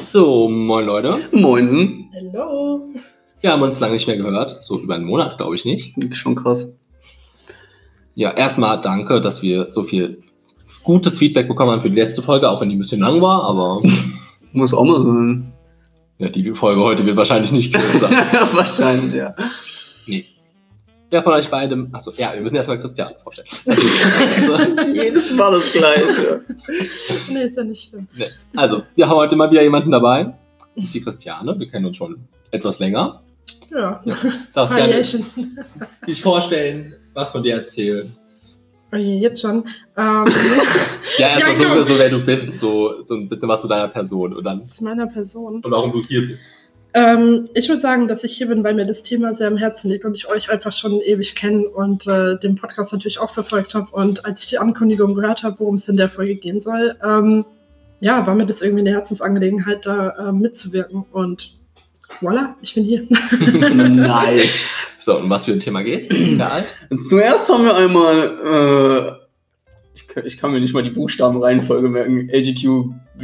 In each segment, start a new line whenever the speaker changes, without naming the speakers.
So, moin Leute.
Moinsen.
Hallo.
Wir haben uns lange nicht mehr gehört. So über einen Monat, glaube ich nicht.
Schon krass.
Ja, erstmal danke, dass wir so viel gutes Feedback bekommen haben für die letzte Folge, auch wenn die ein bisschen lang war, aber
Muss auch mal sein.
ja, die Folge heute wird wahrscheinlich nicht kürzer.
Wahrscheinlich, ja.
nee. Wer von euch beidem, achso, ja, wir müssen erstmal Christian vorstellen.
Jedes Mal das Gleiche.
Nee, ist ja nicht schlimm.
nee. Also, wir haben heute mal wieder jemanden dabei. Das ist die Christiane, wir kennen uns schon etwas länger.
Ja.
Darfst gerne dich vorstellen, was von dir erzählen.
Oh je, jetzt schon. Ähm,
Ja, erstmal
Ja, genau.
so, so, wer du bist, so, so ein bisschen was zu deiner Person und dann
zu meiner Person.
und warum du hier bist.
Ähm, ich würde sagen, dass ich hier bin, weil mir das Thema sehr am Herzen liegt und ich euch einfach schon ewig kenne und äh, den Podcast natürlich auch verfolgt habe. Und als ich die Ankündigung gehört habe, worum es in der Folge gehen soll, ähm, ja, war mir das irgendwie eine Herzensangelegenheit, da äh, mitzuwirken. Und voilà, ich bin hier.
nice.
So, und was für ein Thema geht's?
Zuerst haben wir einmal, äh, ich, kann- ich kann mir nicht mal die Buchstabenreihenfolge merken. LGQB.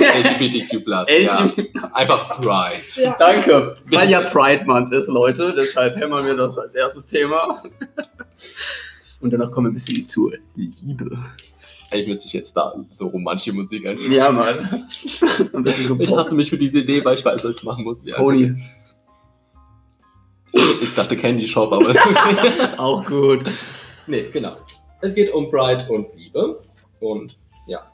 LGBTQ+. ja. Einfach Pride.
ja.
Danke. Weil ja Pride Month ist, Leute. Deshalb hämmern wir das als erstes Thema. Und danach kommen wir ein bisschen zur Liebe.
Eigentlich müsste ich jetzt da so romantische Musik einspielen.
Ja, Mann. So
Ich hasse mich für diese Idee, weil ich weiß, was ich machen muss. Ja,
Pony.
Ich dachte Candy Shop, aber ist okay.
Auch gut.
nee, genau. Es geht um Pride und Liebe. Und ja,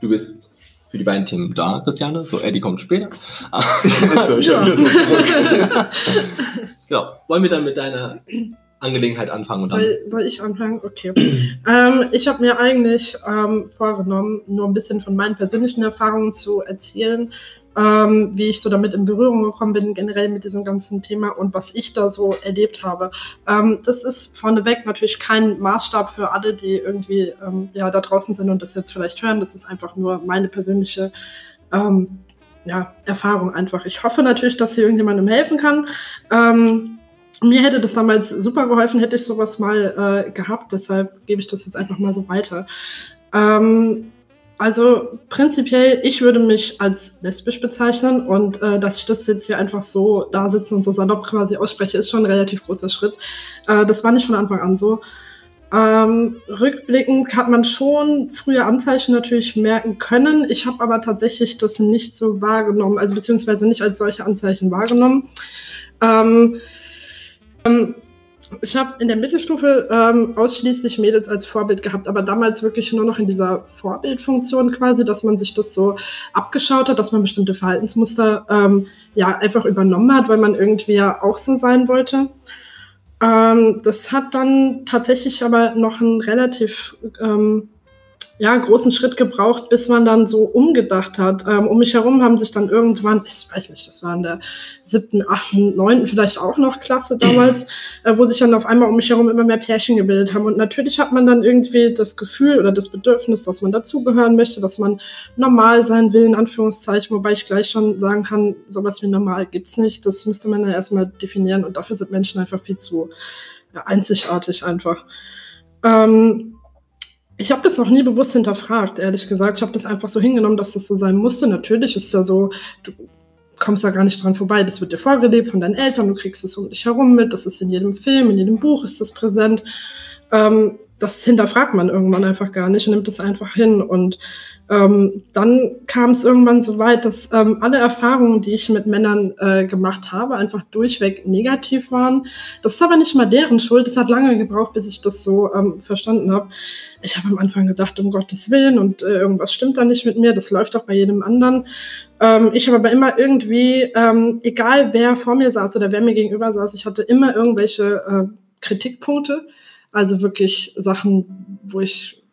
du bist für die beiden Themen da, Christiane. So, Eddie kommt später.
Achso, ich
Ja.
genau. Wollen wir dann mit deiner Angelegenheit anfangen und dann.
Soll, soll ich anfangen? Okay. ähm, ich habe mir eigentlich ähm, vorgenommen, nur ein bisschen von meinen persönlichen Erfahrungen zu erzählen, ähm, wie ich so damit in Berührung gekommen bin, generell mit diesem ganzen Thema und was ich da so erlebt habe. Ähm, das ist vorneweg natürlich kein Maßstab für alle, die irgendwie ähm, ja, da draußen sind und das jetzt vielleicht hören. Das ist einfach nur meine persönliche ähm, ja, Erfahrung einfach. Ich hoffe natürlich, dass sie irgendjemandem helfen kann. Ähm, mir hätte das damals super geholfen, hätte ich sowas mal äh, gehabt. Deshalb gebe ich das jetzt einfach mal so weiter. Ähm, also prinzipiell, ich würde mich als lesbisch bezeichnen und äh, dass ich das jetzt hier einfach so da sitze und so salopp quasi ausspreche, ist schon ein relativ großer Schritt. Äh, das war nicht von Anfang an so. Ähm, rückblickend hat man schon frühe Anzeichen natürlich merken können. Ich habe aber tatsächlich das nicht so wahrgenommen, also beziehungsweise nicht als solche Anzeichen wahrgenommen. Ähm, ähm, ich habe in der Mittelstufe ähm, ausschließlich Mädels als Vorbild gehabt, aber damals wirklich nur noch in dieser Vorbildfunktion quasi, dass man sich das so abgeschaut hat, dass man bestimmte Verhaltensmuster ähm, ja einfach übernommen hat, weil man irgendwie ja auch so sein wollte. Ähm, das hat dann tatsächlich aber noch einen relativ ähm, ja, großen Schritt gebraucht, bis man dann so umgedacht hat. Ähm, um mich herum haben sich dann irgendwann, ich weiß nicht, das war in der siebten, achten, neunten, vielleicht auch noch Klasse damals, äh, wo sich dann auf einmal um mich herum immer mehr Pärchen gebildet haben. Und natürlich hat man dann irgendwie das Gefühl oder das Bedürfnis, dass man dazugehören möchte, dass man normal sein will, in Anführungszeichen, wobei ich gleich schon sagen kann, sowas wie normal gibt's nicht. Das müsste man ja erstmal definieren und dafür sind Menschen einfach viel zu ja, einzigartig einfach. Ähm, ich habe das auch nie bewusst hinterfragt, ehrlich gesagt. Ich habe das einfach so hingenommen, dass das so sein musste. Natürlich ist es ja so, du kommst da gar nicht dran vorbei. Das wird dir vorgelebt von deinen Eltern, du kriegst es um dich herum mit. Das ist in jedem Film, in jedem Buch ist das präsent. Ähm, das hinterfragt man irgendwann einfach gar nicht und nimmt es einfach hin. Und ähm, dann kam es irgendwann so weit, dass ähm, alle Erfahrungen, die ich mit Männern äh, gemacht habe, einfach durchweg negativ waren. Das ist aber nicht mal deren Schuld. Es hat lange gebraucht, bis ich das so ähm, verstanden habe. Ich habe am Anfang gedacht, um Gottes Willen und äh, irgendwas stimmt da nicht mit mir. Das läuft doch bei jedem anderen. Ähm, ich habe aber immer irgendwie, ähm, egal wer vor mir saß oder wer mir gegenüber saß, ich hatte immer irgendwelche äh, Kritikpunkte. Also wirklich Sachen, wo ich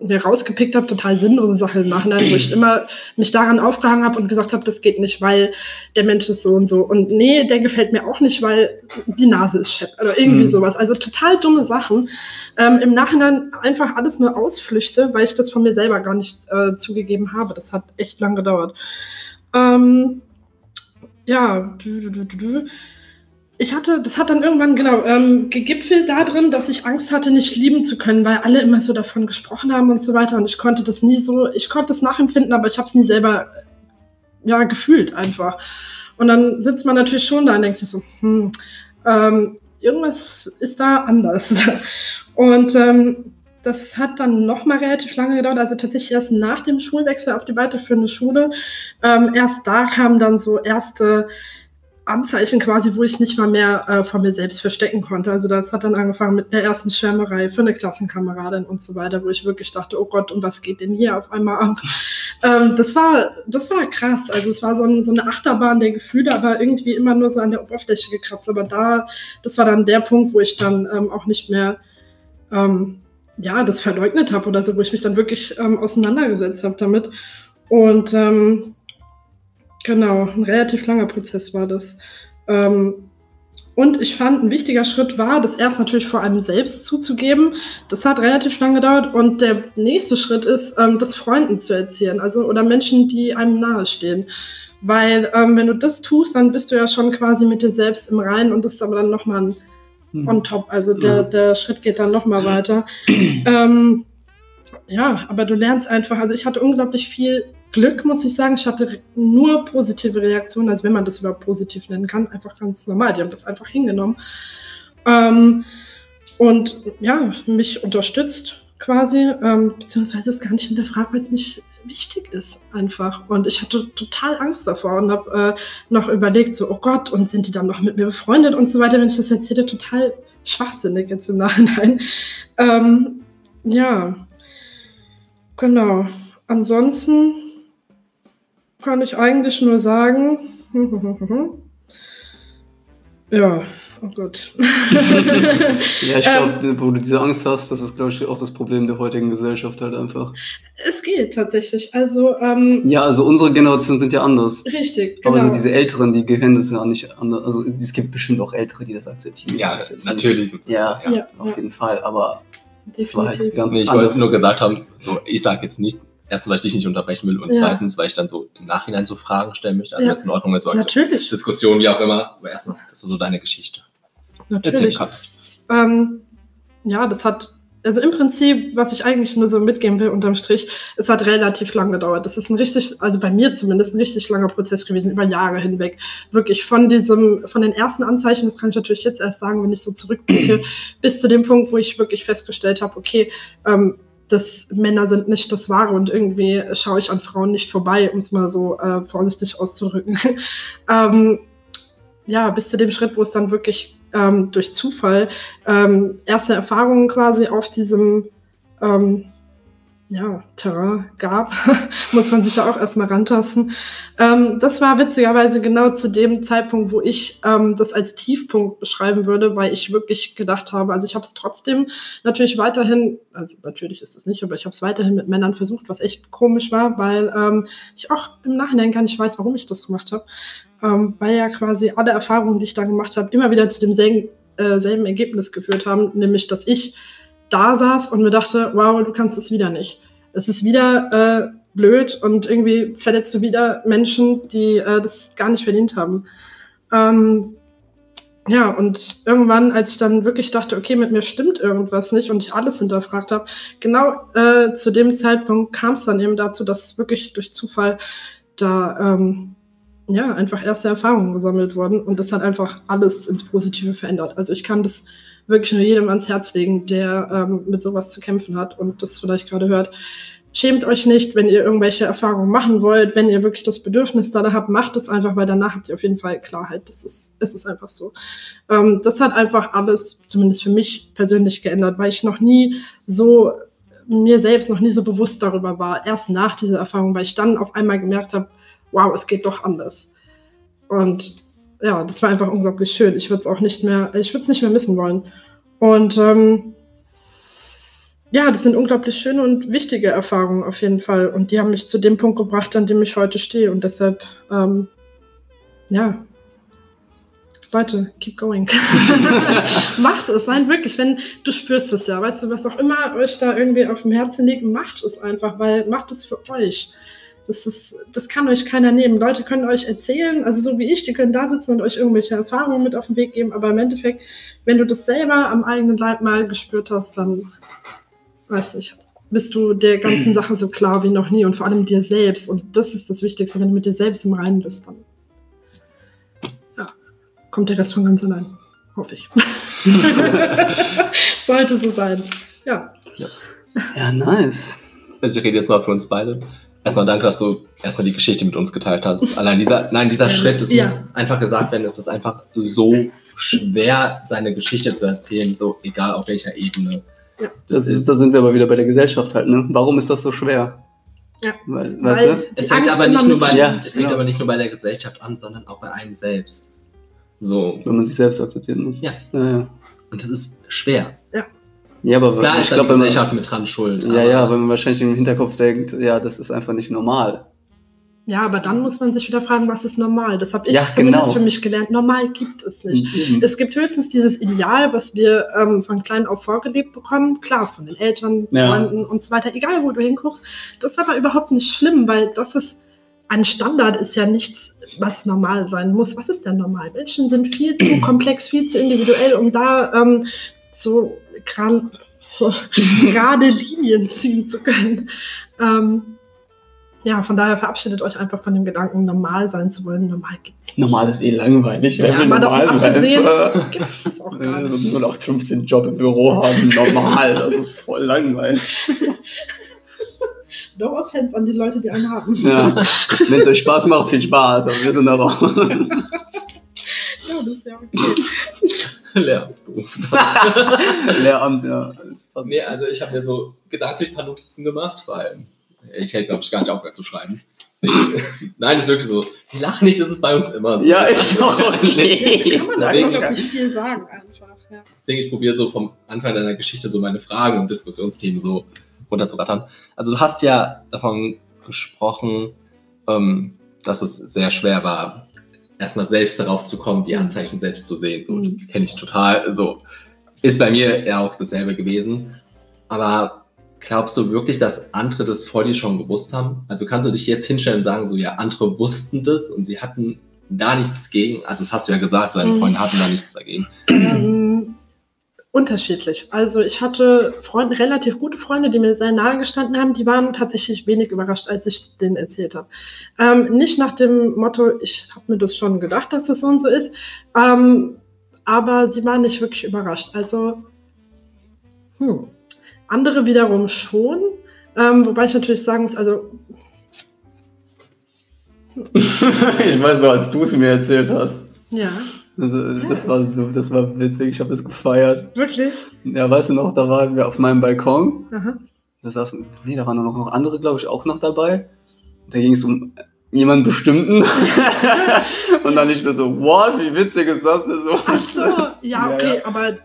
mir rausgepickt habe, total sinnlose Sachen im Nachhinein, wo ich immer mich daran aufgehangen habe und gesagt habe, das geht nicht, weil der Mensch ist so und so. Und nee, der gefällt mir auch nicht, weil die Nase ist schepp oder irgendwie
Mhm.
sowas. Also total dumme Sachen. Ähm, Im Nachhinein einfach alles nur ausflüchte, weil ich das von mir selber gar nicht äh, zugegeben habe. Das hat echt lang gedauert. Ähm, ja, du, du, du, du. Ich hatte, das hat dann irgendwann genau ähm, gegipfelt darin, dass ich Angst hatte, nicht lieben zu können, weil alle immer so davon gesprochen haben und so weiter. Und ich konnte das nie so, ich konnte es nachempfinden, aber ich habe es nie selber ja, gefühlt einfach. Und dann sitzt man natürlich schon da und denkt sich so, hm, ähm, irgendwas ist da anders. Und ähm, das hat dann nochmal relativ lange gedauert, also tatsächlich erst nach dem Schulwechsel auf die weiterführende Schule. Ähm, erst da kamen dann so erste Anzeichen quasi, wo ich es nicht mal mehr äh, von mir selbst verstecken konnte. Also das hat dann angefangen mit der ersten Schwärmerei für eine Klassenkameradin und so weiter, wo ich wirklich dachte, oh Gott, und was geht denn hier auf einmal ab? Ähm, das war, das war krass. Also es war so, ein, so, eine Achterbahn der Gefühle, aber irgendwie immer nur so an der Oberfläche gekratzt. Aber da, das war dann der Punkt, wo ich dann ähm, auch nicht mehr ähm, ja, das verleugnet habe oder so, wo ich mich dann wirklich ähm, auseinandergesetzt habe damit. Und ähm, genau, ein relativ langer Prozess war das. Ähm, und ich fand, ein wichtiger Schritt war, das erst natürlich vor allem selbst zuzugeben. Das hat relativ lange gedauert. Und der nächste Schritt ist, ähm, das Freunden zu erzählen, also oder Menschen, die einem nahestehen. Weil ähm, wenn du das tust, dann bist du ja schon quasi mit dir selbst im Reinen und das ist aber dann nochmal ein hm. on top. Also der, der Schritt geht dann nochmal weiter. ähm, ja, aber du lernst einfach, also ich hatte unglaublich viel Glück, muss ich sagen. Ich hatte nur positive Reaktionen, also wenn man das überhaupt positiv nennen kann, einfach ganz normal. Die haben das einfach hingenommen. Ähm, und ja, mich unterstützt quasi, ähm, beziehungsweise es gar nicht hinterfragt, weil es nicht wichtig ist einfach. Und ich hatte total Angst davor und habe äh, noch überlegt, so, oh Gott, und sind die dann noch mit mir befreundet und so weiter, wenn ich das erzähle, total schwachsinnig jetzt im Nachhinein. Ähm, ja, genau. Ansonsten kann ich eigentlich nur sagen, ja, Oh Gott.
ja, ich glaube, ähm, wo du diese Angst hast, das ist, glaube ich, auch das Problem der heutigen Gesellschaft halt einfach.
Es geht tatsächlich. Also, ähm,
ja, also unsere Generation sind ja anders.
Richtig,
genau. Aber so genau. diese Älteren, die gehören das ja nicht anders. Also es gibt bestimmt auch Ältere, die das akzeptieren.
Ja, natürlich.
Ja, ja, ja, auf jeden Fall. Aber
es war halt
ganz nee, Ich wollte nur gesagt haben, so, ich sage jetzt nicht, erstens, weil ich dich nicht unterbrechen will und ja. zweitens, weil ich dann so im Nachhinein so Fragen stellen möchte. Also ja. wenn es in Ordnung ist, so
Natürlich.
Diskussionen, wie auch immer. Aber erstmal, das ist so deine Geschichte.
Natürlich. Ähm, ja, das hat, also im Prinzip, was ich eigentlich nur so mitgeben will unterm Strich, es hat relativ lang gedauert. Das ist ein richtig, also bei mir zumindest ein richtig langer Prozess gewesen, über Jahre hinweg. Wirklich von diesem, von den ersten Anzeichen, das kann ich natürlich jetzt erst sagen, wenn ich so zurückblicke, bis zu dem Punkt, wo ich wirklich festgestellt habe, okay, ähm, dass Männer sind nicht das Wahre und irgendwie schaue ich an Frauen nicht vorbei, um es mal so äh, vorsichtig auszudrücken. ähm, ja, bis zu dem Schritt, wo es dann wirklich ähm, durch Zufall ähm, erste Erfahrungen quasi auf diesem ähm, ja, Terrain gab, muss man sich ja auch erstmal rantasten. Ähm, das war witzigerweise genau zu dem Zeitpunkt, wo ich ähm, das als Tiefpunkt beschreiben würde, weil ich wirklich gedacht habe, also ich habe es trotzdem natürlich weiterhin, also natürlich ist es nicht, aber ich habe es weiterhin mit Männern versucht, was echt komisch war, weil ähm, ich auch im Nachhinein gar nicht weiß, warum ich das gemacht habe ähm, weil ja quasi alle Erfahrungen, die ich da gemacht habe, immer wieder zu demselben äh, selben Ergebnis geführt haben, nämlich dass ich da saß und mir dachte, wow, du kannst es wieder nicht. Es ist wieder äh, blöd und irgendwie verletzt du wieder Menschen, die äh, das gar nicht verdient haben. Ähm, ja, und irgendwann, als ich dann wirklich dachte, okay, mit mir stimmt irgendwas nicht und ich alles hinterfragt habe, genau äh, zu dem Zeitpunkt kam es dann eben dazu, dass wirklich durch Zufall da ähm, ja, einfach erste Erfahrungen gesammelt worden und das hat einfach alles ins Positive verändert. Also ich kann das wirklich nur jedem ans Herz legen, der ähm, mit sowas zu kämpfen hat und das vielleicht gerade hört. Schämt euch nicht, wenn ihr irgendwelche Erfahrungen machen wollt, wenn ihr wirklich das Bedürfnis da habt, macht es einfach, weil danach habt ihr auf jeden Fall Klarheit. Das ist, es einfach so. Ähm, das hat einfach alles, zumindest für mich persönlich geändert, weil ich noch nie so mir selbst noch nie so bewusst darüber war. Erst nach dieser Erfahrung, weil ich dann auf einmal gemerkt habe, wow, es geht doch anders. Und ja, das war einfach unglaublich schön. Ich würde es auch nicht mehr, ich würde es nicht mehr missen wollen. Und ähm, ja, das sind unglaublich schöne und wichtige Erfahrungen auf jeden Fall. Und die haben mich zu dem Punkt gebracht, an dem ich heute stehe. Und deshalb, ähm, ja, Leute, keep going. macht es, nein, wirklich, wenn du spürst es ja, weißt du, was auch immer euch da irgendwie auf dem Herzen liegt, macht es einfach, weil macht es für euch. Das, ist, das kann euch keiner nehmen. Leute können euch erzählen, also so wie ich, die können da sitzen und euch irgendwelche Erfahrungen mit auf den Weg geben, aber im Endeffekt, wenn du das selber am eigenen Leib mal gespürt hast, dann weiß ich, bist du der ganzen Sache so klar wie noch nie und vor allem dir selbst. Und das ist das Wichtigste, wenn du mit dir selbst im Reinen bist, dann ja, kommt der Rest von ganz allein. Hoffe ich. Sollte so sein. Ja.
Ja, nice.
Also ich rede jetzt mal für uns beide. Erstmal danke, dass du erstmal die Geschichte mit uns geteilt hast. Allein dieser, nein, dieser
Ja.
Schritt, es
Ja.
muss einfach gesagt werden, es ist einfach so schwer, seine Geschichte zu erzählen, so egal auf welcher Ebene.
Ja.
Das ist, da sind wir aber wieder bei der Gesellschaft halt, ne? Warum ist das so schwer?
Ja.
Weil, weißt
Weil
du?
die
Es fängt
Angst
aber nicht nur bei.
Ja,
es
genau.
aber nicht nur bei der Gesellschaft an, sondern auch bei einem selbst. So.
Wenn man sich selbst akzeptieren muss.
Ja.
Ja, ja.
Und das ist schwer.
ja aber
Klar
ich
da
glaube,
die
wenn man,
Gesellschaft mit dran schuld.
ja, ja, wenn man wahrscheinlich im Hinterkopf denkt, ja, das ist einfach nicht normal.
Ja, aber dann muss man sich wieder fragen, was ist normal? Das habe ich
Ja,
zumindest
genau.
für mich gelernt. Normal gibt es nicht.
Eben.
Es gibt höchstens dieses Ideal, was wir ähm, von klein auf vorgelebt bekommen. Klar, von den Eltern,
Ja.
Freunden und so weiter. Egal, wo du hinguckst. Das ist aber überhaupt nicht schlimm, weil das ist ein Standard, ist ja nichts, was normal sein muss. Was ist denn normal? Menschen sind viel zu komplex, viel zu individuell, um da ähm, so gra- gerade Linien ziehen zu können. Ähm, ja, von daher verabschiedet euch einfach von dem Gedanken, normal sein zu wollen. Normal gibt es nicht.
Normal ist eh langweilig.
Ja,
will
mal davon
normal sein?
abgesehen, gibt es auch gar nicht.
so einen 0815 Job im Büro haben, normal, das ist voll langweilig.
No offense an die Leute, die einen haben.
Ja. Wenn es euch Spaß macht, viel Spaß, aber wir sind da raus.
Ja, das ist ja okay.
Lehrberuf.
Lehramt, ja.
Nee, also ich habe mir so gedanklich ein paar Notizen gemacht, weil ich hätte, glaube ich, gar nicht aufgehört zu schreiben. Deswegen, nein, ist wirklich so. Wir lachen nicht, das ist bei uns immer so.
Ja, ich auch. Okay.
Kann man
Deswegen-
auch nicht viel sagen, einfach. Ja.
Deswegen, ich probiere so vom Anfang deiner Geschichte so meine Fragen und Diskussionsthemen so runterzurattern. Also du hast ja davon gesprochen, ähm, dass es sehr schwer war, erstmal selbst darauf zu kommen, die Anzeichen selbst zu sehen. So
Mhm.
kenne ich total. So ist bei mir ja auch dasselbe gewesen. Aber glaubst du wirklich, dass andere das vor dir schon gewusst haben? Also kannst du dich jetzt hinstellen und sagen, so ja, andere wussten das und sie hatten da nichts gegen. Also das hast du ja gesagt, deine
Mhm.
Freunde hatten da nichts dagegen.
Unterschiedlich. Also ich hatte Freunde, relativ gute Freunde, die mir sehr nahe gestanden haben, die waren tatsächlich wenig überrascht, als ich denen erzählt habe. Ähm, nicht nach dem Motto, ich habe mir das schon gedacht, dass das so und so ist, ähm, aber sie waren nicht wirklich überrascht. Also hm. andere wiederum schon, ähm, wobei ich natürlich sagen muss, also
ich weiß noch, als du es mir erzählt hast.
ja,
Also, das war so, das war witzig, ich habe das gefeiert.
wirklich.
Ja, weißt du noch, da waren wir auf meinem Balkon.
Aha.
Da saßen, nee, da waren noch, noch andere, glaube ich, auch noch dabei. Da ging es um jemanden bestimmten. Und dann nicht nur so, what, wie witzig ist das denn so?
Ach so, ja,
Ja,
okay,
ja.
aber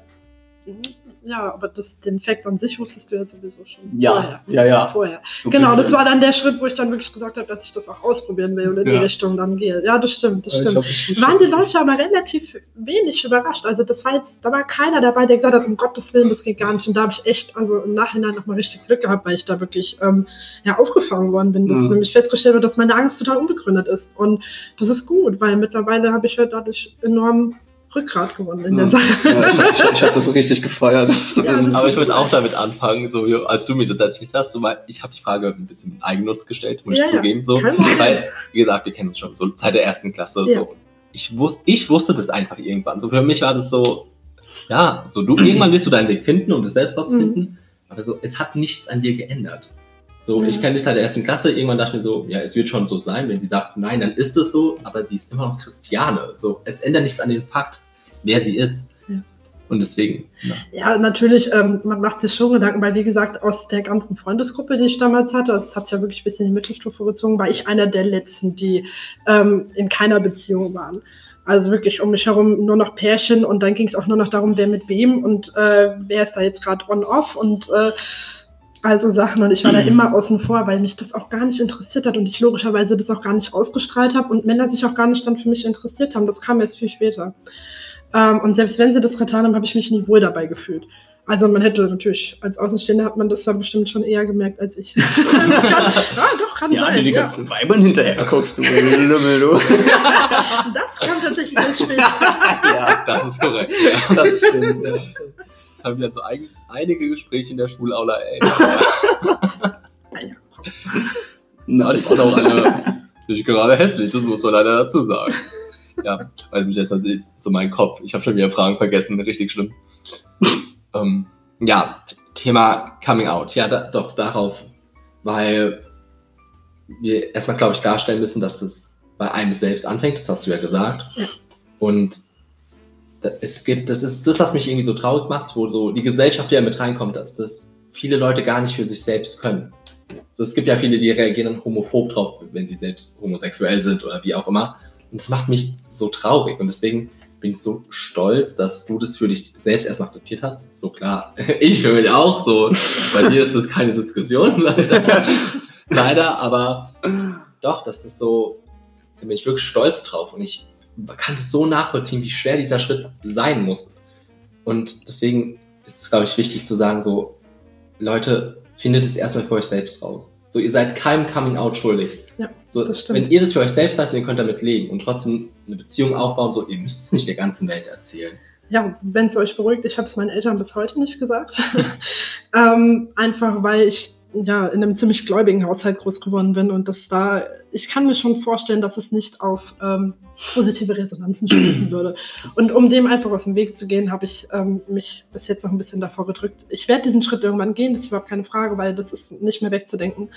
ja, aber das, den Fact an sich wusstest du ja sowieso schon.
Ja,
vorher.
ja, ja.
Vorher.
So
Genau, das war dann der Schritt, wo ich dann wirklich gesagt habe, dass ich das auch ausprobieren will und in die
Ja.
Richtung dann gehe. Ja, das stimmt, das stimmt.
geschafft.
Waren die Leute aber relativ wenig überrascht. Also das war jetzt, da war keiner dabei, der gesagt hat, um Gottes Willen, das geht gar nicht. Und da habe ich echt, also im Nachhinein nochmal richtig Glück gehabt, weil ich da wirklich ähm, ja, aufgefangen worden bin. Dass
Mhm.
nämlich festgestellt wird, dass meine Angst total unbegründet ist. Und das ist gut, weil mittlerweile habe ich halt dadurch enorm Rückgrat gewonnen in der
Ja.
Sache.
Ja, ich, habe das richtig gefeiert.
Ja, das
Aber ich würde auch damit anfangen, so als du mir das erzählt hast, so, ich habe die Frage ein bisschen mit Eigennutz gestellt, muss
Ja,
ich zugeben. So. Weil, wie gesagt, wir kennen uns schon, so seit der ersten Klasse. So. Ich, wus ich wusste das einfach irgendwann. So für mich war das so, ja, so du irgendwann wirst du deinen Weg finden und es selbst rausfinden, aber so, es hat nichts an dir geändert. So,
Ja.
ich kenne dich seit der ersten Klasse, irgendwann dachte ich mir so, ja, es wird schon so sein, wenn sie sagt, nein, dann ist es so, aber sie ist immer noch Christiane. So, es ändert nichts an den Fakt, wer sie ist.
Ja.
Und deswegen, ja.
Ja, natürlich, ähm, man macht sich schon Gedanken, weil wie gesagt, aus der ganzen Freundesgruppe, die ich damals hatte, also es hat sich ja wirklich ein bisschen in die Mittelstufe gezogen, war ich einer der letzten, die ähm, in keiner Beziehung waren. Also wirklich um mich herum nur noch Pärchen und dann ging es auch nur noch darum, wer mit wem und äh, wer ist da jetzt gerade on-off und äh, also Sachen und ich war da immer außen vor, weil mich das auch gar nicht interessiert hat und ich logischerweise das auch gar nicht ausgestrahlt habe und Männer sich auch gar nicht dann für mich interessiert haben. Das kam erst viel später. Ähm, und selbst wenn sie das getan haben, habe ich mich nie wohl dabei gefühlt. Also man hätte natürlich, als Außenstehender hat man das ja bestimmt schon eher gemerkt als ich. das kann, ja, doch, kann
Ja,
sein.
die
ja.
ganzen Weibern hinterher guckst du, Lümmel, du.
Das kam tatsächlich erst später.
ja,
das ist korrekt.
das stimmt. Ja.
haben wir so ein, einige Gespräche in der Schulaula, ey.
Na,
Das waren auch alle nicht gerade hässlich, das muss man leider dazu sagen. Ja, weil mich erstmal so mein Kopf. Ich habe schon wieder Fragen vergessen, richtig schlimm. ähm, ja, Thema Coming Out. Ja, da, doch, darauf, weil wir erstmal, glaube ich, darstellen müssen, dass es bei einem selbst anfängt, das hast du ja gesagt.
Ja.
Und es gibt, das ist das, was mich irgendwie so traurig macht, wo so die Gesellschaft ja mit reinkommt, dass das viele Leute gar nicht für sich selbst können. Also es gibt ja viele, die reagieren homophob drauf, wenn sie selbst homosexuell sind oder wie auch immer. Und das macht mich so traurig. Und deswegen bin ich so stolz, dass du das für dich selbst erstmal akzeptiert hast. So klar, ich für mich auch. So, bei dir ist das keine Diskussion, leider. leider, aber doch, das ist so, da bin ich wirklich stolz drauf. Und ich kann das so nachvollziehen, wie schwer dieser Schritt sein muss. Und deswegen ist es, glaube ich, wichtig zu sagen, so, Leute, findet es erstmal für euch selbst raus. So, ihr seid keinem Coming Out schuldig.
Ja,
so,
das stimmt.
wenn ihr das für euch selbst lasst und ihr könnt damit leben und trotzdem eine Beziehung aufbauen, so, ihr müsst es nicht der ganzen Welt erzählen.
Ja, wenn es euch beruhigt, ich habe es meinen Eltern bis heute nicht gesagt. ähm, einfach weil ich ja in einem ziemlich gläubigen Haushalt groß geworden bin und das da, ich kann mir schon vorstellen, dass es nicht auf ähm, positive Resonanzen stoßen würde. Und um dem einfach aus dem Weg zu gehen, habe ich ähm, mich bis jetzt noch ein bisschen davor gedrückt. Ich werde diesen Schritt irgendwann gehen, das ist überhaupt keine Frage, weil das ist nicht mehr wegzudenken.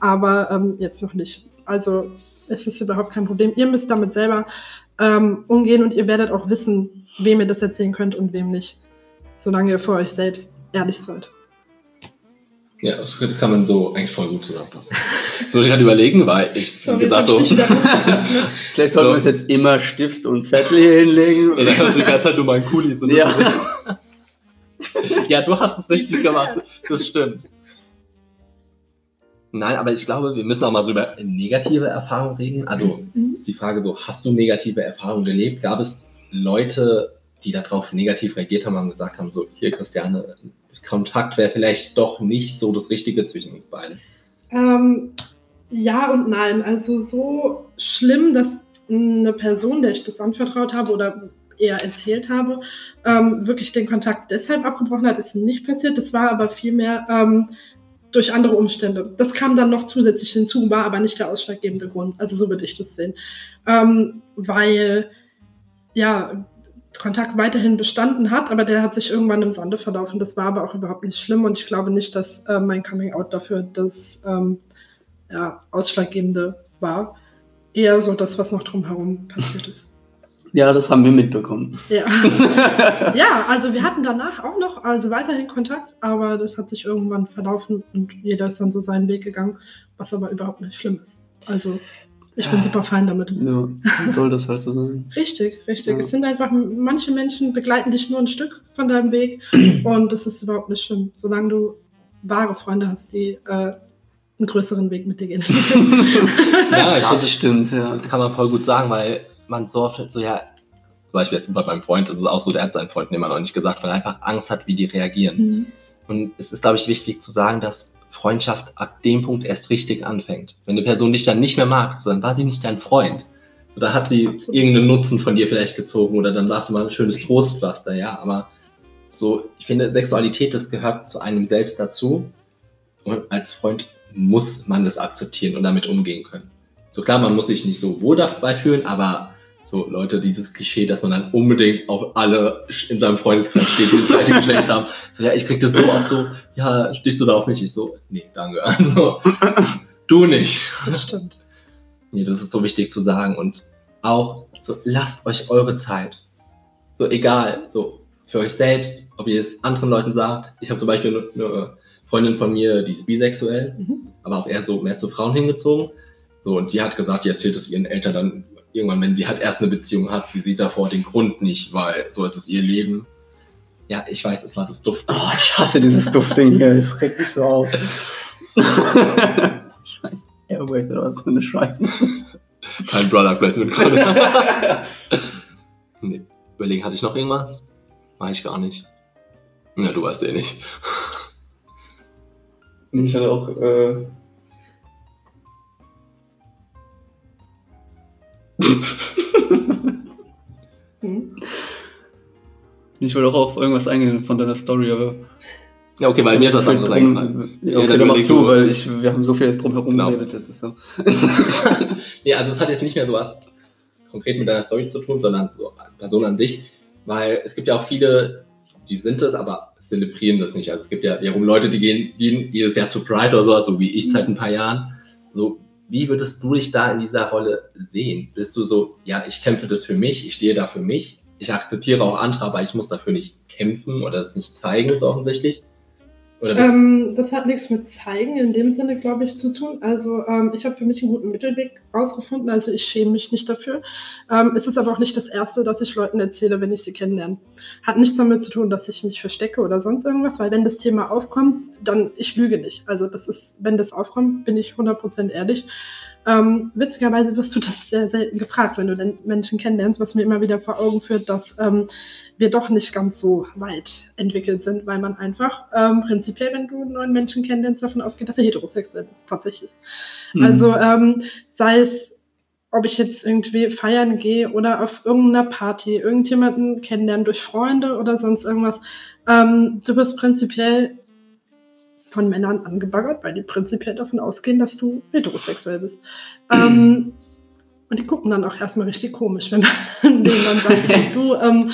Aber ähm, jetzt noch nicht. Also es ist überhaupt kein Problem. Ihr müsst damit selber ähm, umgehen und ihr werdet auch wissen, wem ihr das erzählen könnt und wem nicht. Solange ihr vor euch selbst ehrlich seid.
Ja, das kann man so eigentlich voll gut zusammenfassen. Das muss ich gerade überlegen, weil ich, wie
Sorry,
gesagt,
jetzt hab
so,
ne?
Vielleicht sollten wir uns jetzt immer Stift und Zettel hier hinlegen.
Ja, da hast du die ganze Zeit nur meinen Kulis. Und
Ja.
ja, du hast es richtig gemacht. Das stimmt. Nein, aber ich glaube, wir müssen auch mal so über negative Erfahrungen reden. Also
Mhm.
ist die Frage so, hast du negative Erfahrungen erlebt? Gab es Leute, die darauf negativ reagiert haben und gesagt haben, so, hier Christiane, Kontakt wäre vielleicht doch nicht so das Richtige zwischen uns beiden?
Ähm, ja und nein. Also so schlimm, dass eine Person, der ich das anvertraut habe oder eher erzählt habe, ähm, wirklich den Kontakt deshalb abgebrochen hat, ist nicht passiert. Das war aber vielmehr ähm, durch andere Umstände. Das kam dann noch zusätzlich hinzu, war aber nicht der ausschlaggebende Grund. Also so würde ich das sehen. Ähm, weil ja, Kontakt weiterhin bestanden hat, aber der hat sich irgendwann im Sande verlaufen. Das war aber auch überhaupt nicht schlimm und ich glaube nicht, dass äh, mein Coming Out dafür das ähm, ja, Ausschlaggebende war. Eher so das, was noch drumherum passiert ist.
Ja, das haben wir mitbekommen.
Ja. ja, also wir hatten danach auch noch, also weiterhin Kontakt, aber das hat sich irgendwann verlaufen und jeder ist dann so seinen Weg gegangen, was aber überhaupt nicht schlimm ist. Also ich bin super fein damit.
Ja, soll das halt so sein.
Richtig, richtig.
Ja.
Es sind einfach, manche Menschen begleiten dich nur ein Stück von deinem Weg und das ist überhaupt nicht schlimm, solange du wahre Freunde hast, die äh, einen größeren Weg mit dir gehen.
Ja, ich finde,
das stimmt, ja.
Das kann man voll gut sagen, weil man so oft so, ja, zum Beispiel jetzt bei meinem Freund, das ist auch so, der hat seinen Freunden immer noch nicht gesagt, weil er einfach Angst hat, wie die reagieren.
Mhm.
Und es ist, glaube ich, wichtig zu sagen, dass Freundschaft ab dem Punkt erst richtig anfängt. Wenn eine Person dich dann nicht mehr mag, so, dann war sie nicht dein Freund. So, da hat sie irgendeinen Nutzen von dir vielleicht gezogen oder dann warst du mal ein schönes Trostpflaster, ja. Aber so, ich finde, Sexualität, das gehört zu einem selbst dazu. Und als Freund muss man das akzeptieren und damit umgehen können. So klar, man muss sich nicht so wohl dabei fühlen, aber so Leute, dieses Klischee, dass man dann unbedingt auf alle in seinem Freundeskreis steht, die das gleiche Geschlecht haben. So, ja, ich krieg das so oft so, ja, stichst du da auf mich? Ich so, nee, danke. Also, du nicht.
Das stimmt.
Nee, das ist so wichtig zu sagen. Und auch so, lasst euch eure Zeit. So, egal, so für euch selbst, ob ihr es anderen Leuten sagt. Ich habe zum Beispiel eine, eine Freundin von mir, die ist bisexuell,
Mhm.
aber auch eher so mehr zu Frauen hingezogen. So, und die hat gesagt, die erzählt es ihren Eltern dann irgendwann, wenn sie halt erst eine Beziehung hat, sie sieht davor den Grund nicht, weil so ist es ihr Leben. Ja, ich weiß, es war das Duft.
Oh, ich hasse dieses Duftding hier. Es regt mich so auf. Scheiße. Airways oder was für eine Scheiße.
Kein Product Placement gerade. nee. Überlegen, hatte ich noch irgendwas? War ich gar nicht. Na, du weißt eh nicht.
Ich hatte auch. Äh... Ich wollte auch auf irgendwas eingehen von deiner Story, aber.
Ja, okay, weil mir ist was anderes eingefallen.
Ja,
Ja,
okay,
dann
dann mach du, weil ich, wir haben so viel jetzt drum herum
Genau.
geredet. Das ist so.
nee, also es hat jetzt nicht mehr so was konkret mit deiner Story zu tun, sondern so Person an dich, weil es gibt ja auch viele, die sind es, aber zelebrieren das nicht. Also es gibt ja wiederum Leute, die gehen, gehen jedes Jahr zu Pride oder sowas, so wie ich seit ein paar Jahren. So, wie würdest du dich da in dieser Rolle sehen? Bist du so, ja, ich kämpfe das für mich, ich stehe da für mich, ich akzeptiere auch andere, aber ich muss dafür nicht kämpfen oder es nicht zeigen, so offensichtlich? Bist
Ähm, das hat nichts mit Zeigen in dem Sinne, glaube ich, zu tun. Also ähm, ich habe für mich einen guten Mittelweg rausgefunden. Also ich schäme mich nicht dafür. Ähm, es ist aber auch nicht das Erste, dass ich Leuten erzähle, wenn ich sie kennenlerne. Hat nichts damit zu tun, dass ich mich verstecke oder sonst irgendwas, weil wenn das Thema aufkommt, dann ich lüge nicht. Also das ist, wenn das aufkommt, bin ich 100% ehrlich. Ähm, witzigerweise wirst du das sehr selten gefragt, wenn du den Menschen kennenlernst, was mir immer wieder vor Augen führt, dass ähm, wir doch nicht ganz so weit entwickelt sind, weil man einfach ähm, prinzipiell, wenn du einen neuen Menschen kennenlernst, davon ausgeht, dass er heterosexuell ist, tatsächlich.
Mhm.
Also ähm, sei es, ob ich jetzt irgendwie feiern gehe oder auf irgendeiner Party irgendjemanden kennenlernen durch Freunde oder sonst irgendwas, ähm, du wirst prinzipiell von Männern angebaggert, weil die prinzipiell davon ausgehen, dass du heterosexuell bist. Ähm, und die gucken dann auch erstmal richtig komisch, wenn man denen dann sagt, du, ähm,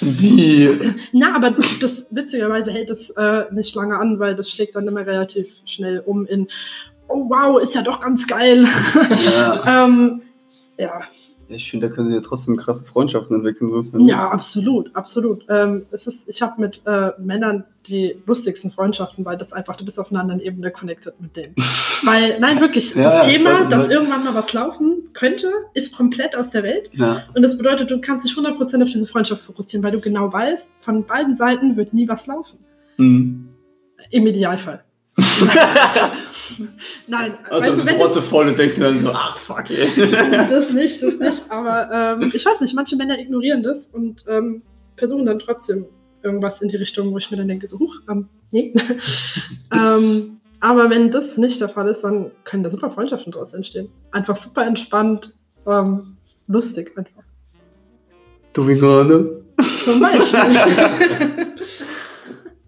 Wie?
na, aber das witzigerweise hält es äh, nicht lange an, weil das schlägt dann immer relativ schnell um in, oh wow, ist ja doch ganz geil.
Ja,
ähm, ja,
ich finde, da können sie ja trotzdem krasse Freundschaften entwickeln. So
ja, absolut, absolut. Ähm, es ist, ich habe mit äh, Männern die lustigsten Freundschaften, weil das einfach, du bist auf einer anderen Ebene connected mit denen. weil, nein, wirklich,
Ja,
das
ja,
Thema, dass
weiß.
irgendwann mal was laufen könnte, ist komplett aus der Welt.
Ja.
Und das bedeutet, du kannst dich 100% auf diese Freundschaft fokussieren, weil du genau weißt, von beiden Seiten wird nie was laufen.
Mhm.
Im Idealfall. Nein,
Also
weißt
du trotzdem voll und denkst dir dann so, ach fuck, ey.
das nicht, das nicht, aber ähm, ich weiß nicht, manche Männer ignorieren das und ähm, versuchen dann trotzdem irgendwas in die Richtung, wo ich mir dann denke, so, huch, ähm, nee. ähm, aber wenn das nicht der Fall ist, dann können da super Freundschaften draus entstehen. Einfach super entspannt, ähm, lustig einfach.
Du wie gerade?
Zum Beispiel.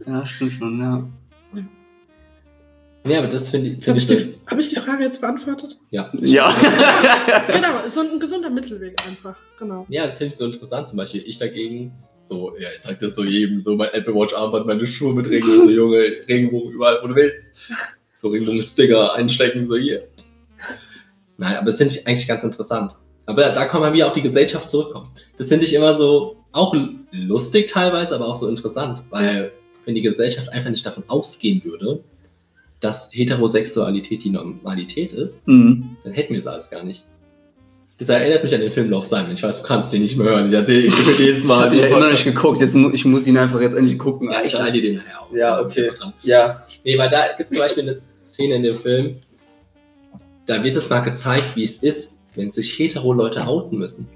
Ja, stimmt schon, ja.
Ja, aber das finde ich,
Habe
find
ich,
ich,
die- hab ich die Frage jetzt beantwortet?
ja.
Ja.
Genau, so ein gesunder Mittelweg einfach. Genau.
Ja, das finde ich so interessant. Zum Beispiel ich dagegen, so, ja, ich sag das so jedem, so mein Apple Watch Armband, meine Schuhe mit Regenbogen, so Junge, Regenbogen überall, wo du willst. So Regenbogen-Sticker einstecken, so hier. Nein, aber das finde ich eigentlich ganz interessant. Aber da kann man wieder auf die Gesellschaft zurückkommen. Das finde ich immer so, auch lustig teilweise, aber auch so interessant, weil wenn die Gesellschaft einfach nicht davon ausgehen würde, dass Heterosexualität die Normalität ist,
Mhm.
dann hätten wir es alles gar nicht. Das erinnert mich an den Film Love Simon. Ich weiß, du kannst den nicht mehr hören. Ich erzähle ich jedes
Ich
Mal.
habe ja immer noch nicht geguckt, jetzt mu ich muss ihn einfach jetzt endlich gucken.
Ja, ich
Alter.
leih dir den nachher aus.
Ja, okay. Ja.
Nee, weil da gibt es zum Beispiel eine Szene in dem Film, da wird es mal gezeigt, wie es ist, wenn sich hetero-Leute outen müssen.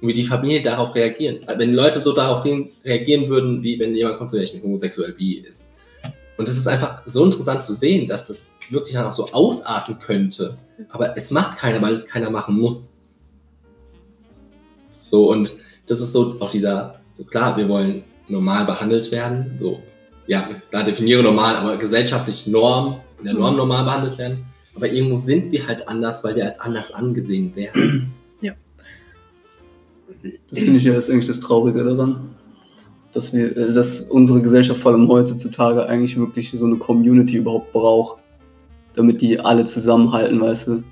Und wie die Familie darauf reagieren. Wenn Leute so darauf re- reagieren würden, wie wenn jemand kommt, so, ja, ich bin homosexuell, wie ist. Und es ist einfach so interessant zu sehen, dass das wirklich dann auch so ausarten könnte. Aber es macht keiner, weil es keiner machen muss. So, und das ist so auch dieser, so klar, wir wollen normal behandelt werden, so, ja, klar, definiere normal, aber gesellschaftlich Norm, in der Norm
Mhm.
normal behandelt werden. Aber irgendwo sind wir halt anders, weil wir als anders angesehen werden.
Das finde ich ja ist eigentlich das Traurige daran. Dass wir, äh, dass unsere Gesellschaft vor allem heutzutage eigentlich wirklich so eine Community überhaupt braucht. Damit die alle zusammenhalten, weißt du?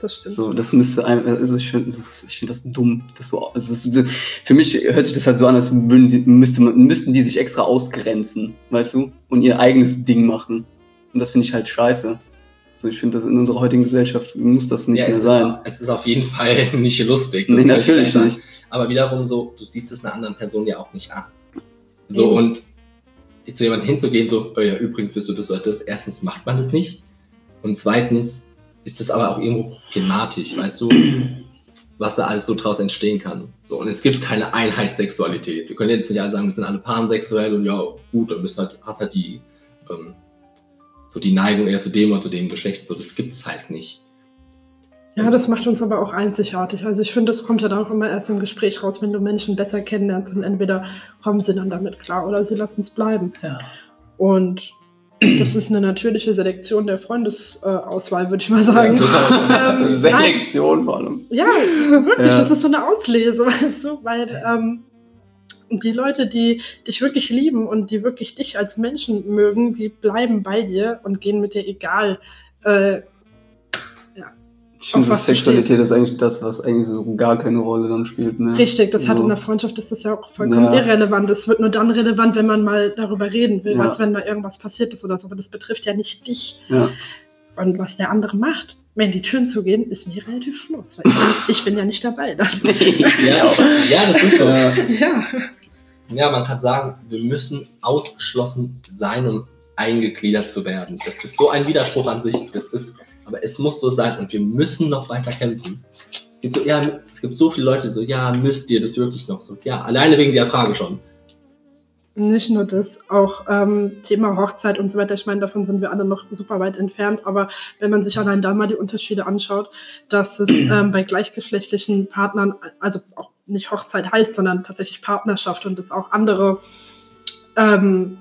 Das stimmt.
So, das müsste ein, also ich finde das, ich find das dumm. Das so, ist, für mich hört sich das halt so an, als würden die, müsste man, müssten die sich extra ausgrenzen, weißt du? Und ihr eigenes Ding machen. Und das finde ich halt scheiße. So, ich finde, das in unserer heutigen Gesellschaft muss das nicht
ja,
mehr
es
sein.
Ist, es ist auf jeden Fall nicht lustig. das
Nee, natürlich nicht.
Aber wiederum so, du siehst es einer anderen Person ja auch nicht an. So, und zu jemandem hinzugehen, so, oh ja, übrigens bist du das oder das. Erstens macht man das nicht. Und zweitens ist das aber auch irgendwo problematisch, weißt du, was da alles so draus entstehen kann. So, und es gibt keine Einheitssexualität. Wir können jetzt nicht alle sagen, wir sind alle pansexuell und ja, gut, dann bist du halt, hast halt die, ähm, so die Neigung eher zu dem oder zu dem Geschlecht. So, das gibt's halt nicht.
Ja, das macht uns aber auch einzigartig. Also ich finde, das kommt ja dann auch immer erst im Gespräch raus, wenn du Menschen besser kennenlernst und entweder kommen sie dann damit klar oder sie lassen es bleiben.
Ja.
Und das ist eine natürliche Selektion der Freundesauswahl, würde ich mal sagen.
man-
Ähm,
Also Selektion vor allem.
Ja, wirklich,
Ja.
das ist so eine Auslese, weißt du, weil ähm, die Leute, die dich wirklich lieben und die wirklich dich als Menschen mögen, die bleiben bei dir und gehen mit dir egal. Äh,
Ich finde, Sexualität ist eigentlich das, was eigentlich so gar keine Rolle dann spielt. Ne?
richtig, das hat
So.
in der Freundschaft ist das ja auch vollkommen
Ja.
irrelevant. Es wird nur dann relevant, wenn man mal darüber reden will,
Ja.
was wenn mal irgendwas passiert ist oder so. Aber das betrifft ja nicht dich
Ja.
und was der andere macht. Wenn die Türen zugehen, ist mir relativ schnurz, weil ich bin, ich bin ja nicht dabei. Dann.
Ja, ja, das ist so.
Ja.
ja.
Ja, man kann sagen, wir müssen ausgeschlossen sein, um eingegliedert zu werden. Das ist so ein Widerspruch an sich. Das ist, aber es muss so sein und wir müssen noch weiter kämpfen. Es gibt so, ja, es gibt so viele Leute, die so, ja, müsst ihr das wirklich noch so? Ja, alleine wegen der Frage schon.
Nicht nur das, auch ähm, Thema Hochzeit und so weiter. Ich meine, davon sind wir alle noch super weit entfernt. Aber wenn man sich allein da mal die Unterschiede anschaut, dass es ähm, bei gleichgeschlechtlichen Partnern, also auch nicht Hochzeit heißt, sondern tatsächlich Partnerschaft und es auch andere ähm,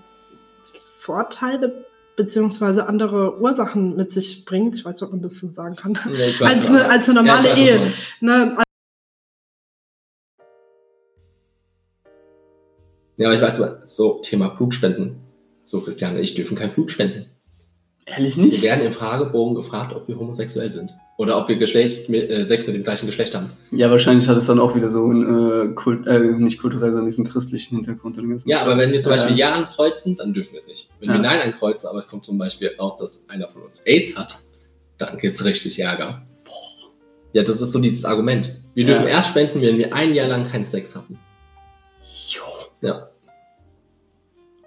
Vorteile beziehungsweise andere Ursachen mit sich bringt. Ich weiß nicht, ob man das so sagen kann.
Ja,
Als eine, als eine
Ja,
normale
du
Ehe. Ne?
Ja, aber ich weiß, so Thema Blutspenden. So, Christiane, ich dürfen kein Blut spenden.
Ehrlich
Wir
nicht?
werden im Fragebogen gefragt, ob wir homosexuell sind. Oder ob wir Geschlecht, mit, äh, Sex mit dem gleichen Geschlecht haben.
Ja, wahrscheinlich hat es dann auch wieder so einen, äh, Kult, äh, nicht kulturell, sondern diesen christlichen Hintergrund.
Ja, aber
Scheiß.
wenn wir zum Beispiel
Ja.
Ja ankreuzen, dann dürfen wir es nicht. Wenn wir
Ja.
Nein ankreuzen, aber es kommt zum Beispiel raus, dass einer von uns AIDS hat, dann gibt es richtig Ärger. Ja, das ist so dieses Argument. Wir
Ja.
dürfen erst spenden, wenn wir ein Jahr lang keinen Sex hatten.
Jo.
Ja.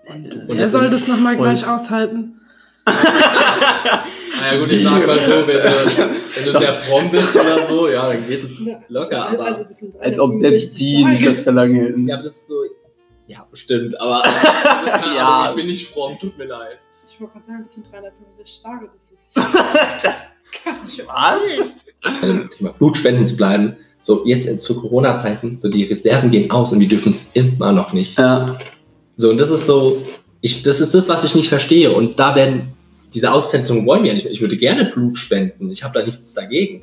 Und
das
soll das nochmal gleich aushalten?
Ah ja gut, ich sage mal so, wenn, du- wenn du sehr fromm bist oder so, ja, dann geht es locker. Aber,
Also,
Als ob selbst
65
die nicht das verlangen hätten.
ja, aber das ist so, ja, bestimmt, aber
Ja.
ja. ich bin nicht fromm, tut mir leid.
Ich wollte gerade sagen, das sind 365 Tage. Das ist
das,
gar nicht
was?
Blutspenden zu bleiben. So, jetzt in- zu Corona-Zeiten, so die Reserven gehen aus und wir dürfen es immer noch nicht.
Ja.
So, und das ist so, ich, das ist das, was ich nicht verstehe. Und da werden, diese Ausgrenzungen wollen wir ja nicht mehr. Ich würde gerne Blut spenden. Ich habe da nichts dagegen.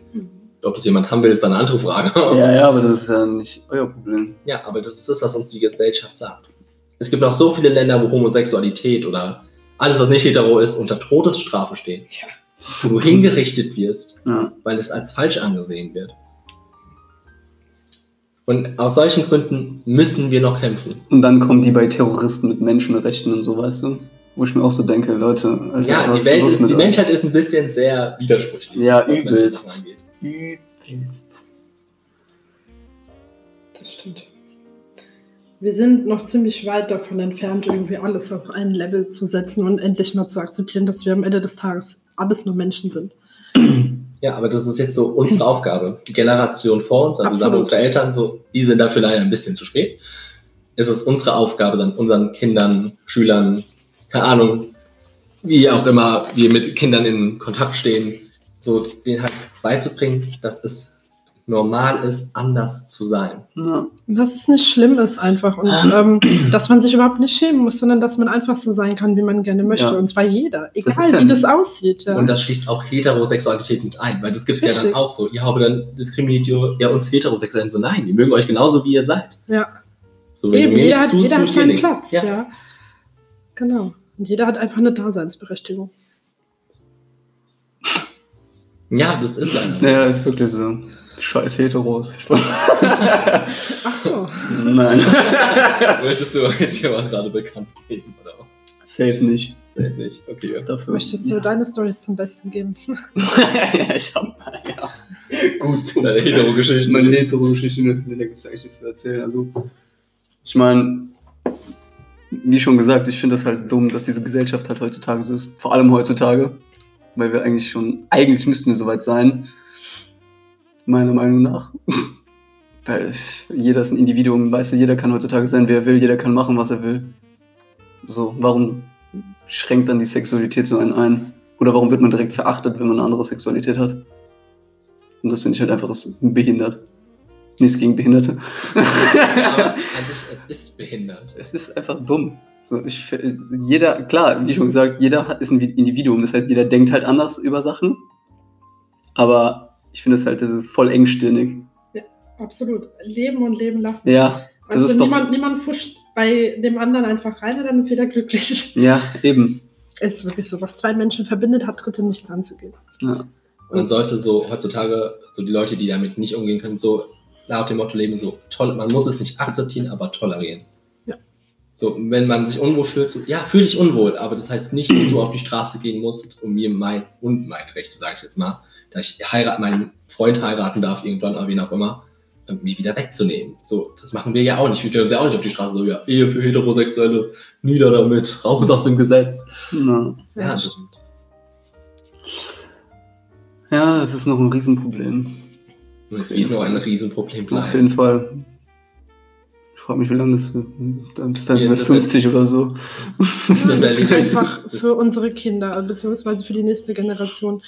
Ob das jemand haben will, ist dann eine andere Frage.
ja, ja, aber das ist ja nicht euer Problem.
Ja, aber das ist das, was uns die Gesellschaft sagt. Es gibt noch so viele Länder, wo Homosexualität oder alles, was nicht hetero ist, unter Todesstrafe steht.
Ja.
Wo du hingerichtet wirst,
Ja.
weil es als falsch angesehen wird. Und aus solchen Gründen müssen wir noch kämpfen.
Und dann kommen die bei Terroristen mit Menschenrechten und so, weißt du? Wo ich mir auch so denke, Leute, Alter,
ja,
was
die, Welt ist,
mit
die? Menschheit ist ein bisschen sehr widersprüchlich.
Ja, übelst.
angeht.
Übelst.
Das stimmt. Wir sind noch ziemlich weit davon entfernt, irgendwie alles auf ein Level zu setzen und endlich mal zu akzeptieren, dass wir am Ende des Tages alles nur Menschen sind.
Ja, aber das ist jetzt so unsere Aufgabe. Die Generation vor uns, also sagen unsere Eltern, so, die sind dafür leider ein bisschen zu spät. Es ist unsere Aufgabe, dann unseren Kindern, Schülern, keine Ahnung, wie auch immer wir mit Kindern in Kontakt stehen, so denen halt beizubringen, dass es normal ist, anders zu sein.
Ja.
Dass es nicht schlimm ist einfach und ähm, dass man sich überhaupt nicht schämen muss, sondern dass man einfach so sein kann, wie man gerne möchte.
Ja.
Und zwar jeder,
Das
egal
ist ja
wie das aussieht. Ja.
Und das schließt auch Heterosexualität mit ein, weil das gibt es ja dann auch so. Ja, aber dann diskriminiert ihr ja uns Heterosexuellen so. Nein, wir mögen euch genauso, wie ihr seid.
ja.
So, wenn
Eben, jeder hat,
tust,
jeder hat seinen. Platz.
Ja.
Ja. Genau. Und jeder hat einfach eine Daseinsberechtigung.
ja, das ist leider so.
ja, ist wirklich so. Scheiß Heteros.
Ach so.
Nein.
Möchtest du jetzt hier was gerade bekannt geben? Oder auch?
Safe nicht.
Safe nicht. Okay.
Dafür.
Möchtest du
ja.
deine Stories zum Besten geben?
ja, ich hab. Ja. Gut, so.
Deine Hetero-Geschichten.
Meine hetero-Geschichte, da gibt es eigentlich nichts zu erzählen. Also, ich meine, wie schon gesagt, ich finde das halt dumm, dass diese Gesellschaft halt heutzutage so ist. Vor allem heutzutage. Weil wir eigentlich schon, eigentlich müssten wir soweit sein. Meiner Meinung nach. Weil jeder ist ein Individuum, weißt du, jeder kann heutzutage sein, wer er will, jeder kann machen, was er will. So, warum schränkt dann die Sexualität so einen ein? Oder warum wird man direkt verachtet, wenn man eine andere Sexualität hat? Und das finde ich halt einfach behindert. Nichts gegen Behinderte.
Aber an sich, es ist behindert.
Es ist einfach dumm. So, ich, jeder, klar, wie schon gesagt, jeder hat, ist ein Individuum. Das heißt, jeder denkt halt anders über Sachen. Aber ich finde es halt, das ist voll engstirnig.
Absolut. Leben und leben lassen.
Ja, das
Also
ist
niemand,
doch.
niemand fuscht bei dem anderen einfach rein und dann ist jeder glücklich.
Ja, eben.
Es ist wirklich so, was zwei Menschen verbindet, hat Dritte nichts anzugehen.
Ja.
Man sollte so heutzutage, so die Leute, die damit nicht umgehen können, so laut dem Motto leben, so toll, man muss es nicht akzeptieren, aber tolerieren.
Ja.
So, wenn man sich unwohl fühlt, so, ja, fühle ich unwohl, aber das heißt nicht, dass du auf die Straße gehen musst, um mir mein und mein Recht, sage ich jetzt mal, da ich heirat, meinen Freund heiraten darf, irgendwann, oder wen auch immer, und mir wieder wegzunehmen. So, das machen wir ja auch nicht. Wir stellen uns ja auch nicht auf die Straße so, ja, Ehe für Heterosexuelle, nieder damit, raus aus dem Gesetz.
Ja.
Ja, das,
ja, das ist noch ein Riesenproblem.
und es wird nur ein Riesenproblem
Auf
bleiben.
jeden Fall. Ich frage mich, wie lange das. Dann bis dann
Ja,
sind wir
das
50 oder so.
Ja,
Das
ist einfach für unsere Kinder, beziehungsweise für die nächste Generation.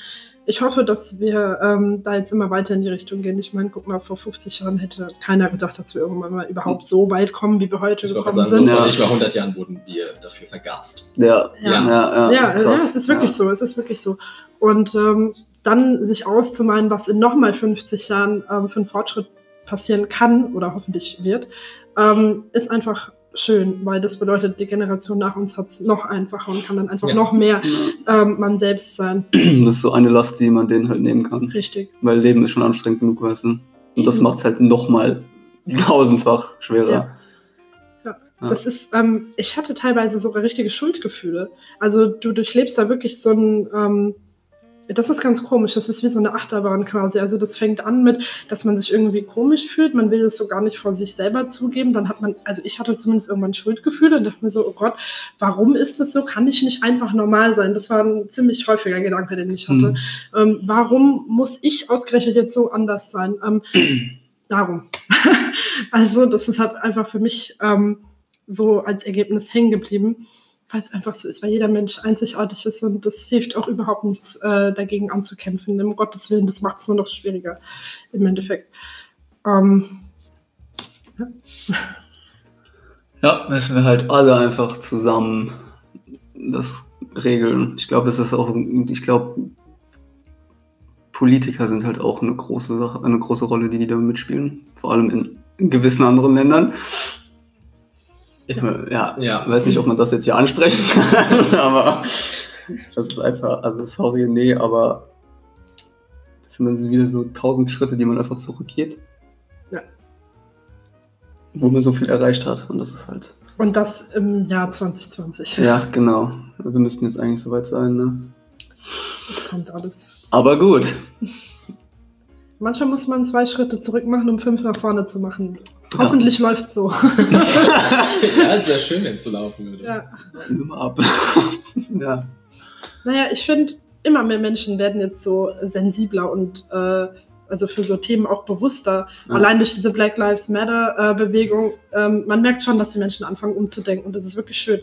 Ich hoffe, dass wir ähm, da jetzt immer weiter in die Richtung gehen. Ich meine, guck mal, vor 50 Jahren hätte keiner gedacht, dass wir irgendwann mal überhaupt so weit kommen, wie wir heute
Ich
gekommen
sagen,
sind.
so vor
Ja.
nicht mal 100 Jahren wurden wir dafür vergast.
Ja,
Ja.
ja, ja.
Ja, ja, es ist wirklich
ja.
so, es ist wirklich so. Und ähm, dann sich auszumalen, was in nochmal 50 Jahren ähm, für einen Fortschritt passieren kann oder hoffentlich wird, ähm, ist einfach schön, weil das bedeutet, die Generation nach uns hat es noch einfacher und kann dann einfach
Ja.
noch mehr
Ja.
ähm, man selbst sein.
Das ist so eine Last, die man denen halt nehmen kann.
Richtig.
Weil Leben ist schon anstrengend genug, weißt du. Und das
Eben.
macht es halt nochmal tausendfach schwerer.
Ja. Ja. Das ist, ähm, ich hatte teilweise sogar richtige Schuldgefühle. Also du durchlebst da wirklich so ein, ähm, das ist ganz komisch, das ist wie so eine Achterbahn quasi. Also das fängt an mit, dass man sich irgendwie komisch fühlt, man will es so gar nicht vor sich selber zugeben. Dann hat man, also ich hatte zumindest irgendwann Schuldgefühle und dachte mir so, oh Gott, warum ist das so? Kann ich nicht einfach normal sein? Das war ein ziemlich häufiger Gedanke, den ich hatte.
Mhm.
Ähm, warum muss ich ausgerechnet jetzt so anders sein? Ähm, darum. also, das ist halt einfach für mich ähm, so als Ergebnis hängen geblieben, weil es einfach so ist, weil jeder Mensch einzigartig ist und das hilft auch überhaupt nichts äh, dagegen anzukämpfen. Um Gottes Willen, das macht es nur noch schwieriger im Endeffekt. Ähm,
Ja, müssen wir halt alle einfach zusammen das regeln. Ich glaube, das ist auch, ich glaube, Politiker sind halt auch eine große Sache, eine große Rolle, die die da mitspielen. Vor allem in, in gewissen anderen Ländern. Ja, ja, weiß nicht, ob man das jetzt hier ansprechen kann, aber das ist einfach, also sorry, nee, aber das sind dann so wieder so tausend Schritte, die man einfach zurückgeht.
Ja.
Wo man so viel erreicht hat. Und das ist halt. Das
und das im Jahr 2020.
ja, genau. Wir müssten jetzt eigentlich soweit sein, ne?
Das kommt alles.
Aber gut.
Manchmal muss man zwei Schritte zurück machen, um fünf nach vorne zu machen. Hoffentlich läuft so.
ja, es wäre schön, wenn es so laufen würde.
ja.
Immer ab. ja.
Naja, ich finde, immer mehr Menschen werden jetzt so sensibler und äh, also für so Themen auch bewusster.
Ja.
Allein durch diese Black Lives Matter-Bewegung. ähm, man merkt schon, dass die Menschen anfangen umzudenken und das ist wirklich schön.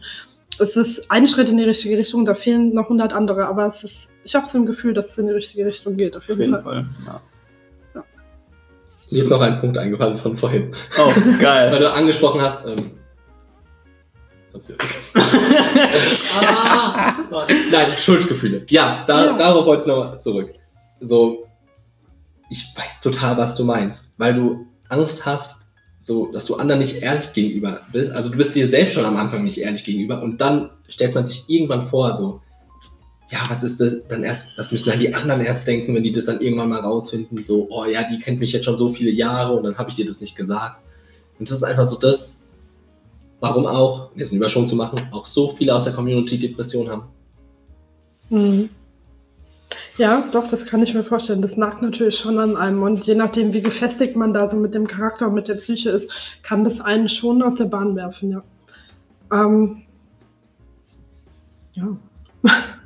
Es ist ein Schritt in die richtige Richtung, da fehlen noch hundert andere, aber es ist, ich habe so ein Gefühl, dass es in die richtige Richtung geht, auf
Auf
jeden,
jeden
Fall.
Fall. Ja.
Mir ist noch ein Punkt eingefallen von vorhin.
Oh,
Weil
geil.
du angesprochen hast, ähm, hab's wieder vergessen. ah, nein, Schuldgefühle. Ja, da,
Ja.
darauf wollte ich nochmal zurück. So, ich weiß total, was du meinst, weil du Angst hast, so, dass du anderen nicht ehrlich gegenüber bist. Also du bist dir selbst schon am Anfang nicht ehrlich gegenüber und dann stellt man sich irgendwann vor, so, ja, was ist das dann erst, was müssen dann die anderen erst denken, wenn die das dann irgendwann mal rausfinden, so, oh ja, die kennt mich jetzt schon so viele Jahre und dann habe ich dir das nicht gesagt. Und das ist einfach so das, warum auch, jetzt eine Überschwung zu machen, auch so viele aus der Community Depression haben.
Mhm. Ja, doch, das kann ich mir vorstellen. Das nagt natürlich schon an einem. Und je nachdem, wie gefestigt man da so mit dem Charakter und mit der Psyche ist, kann das einen schon aus der Bahn werfen, ja. Ähm, ja.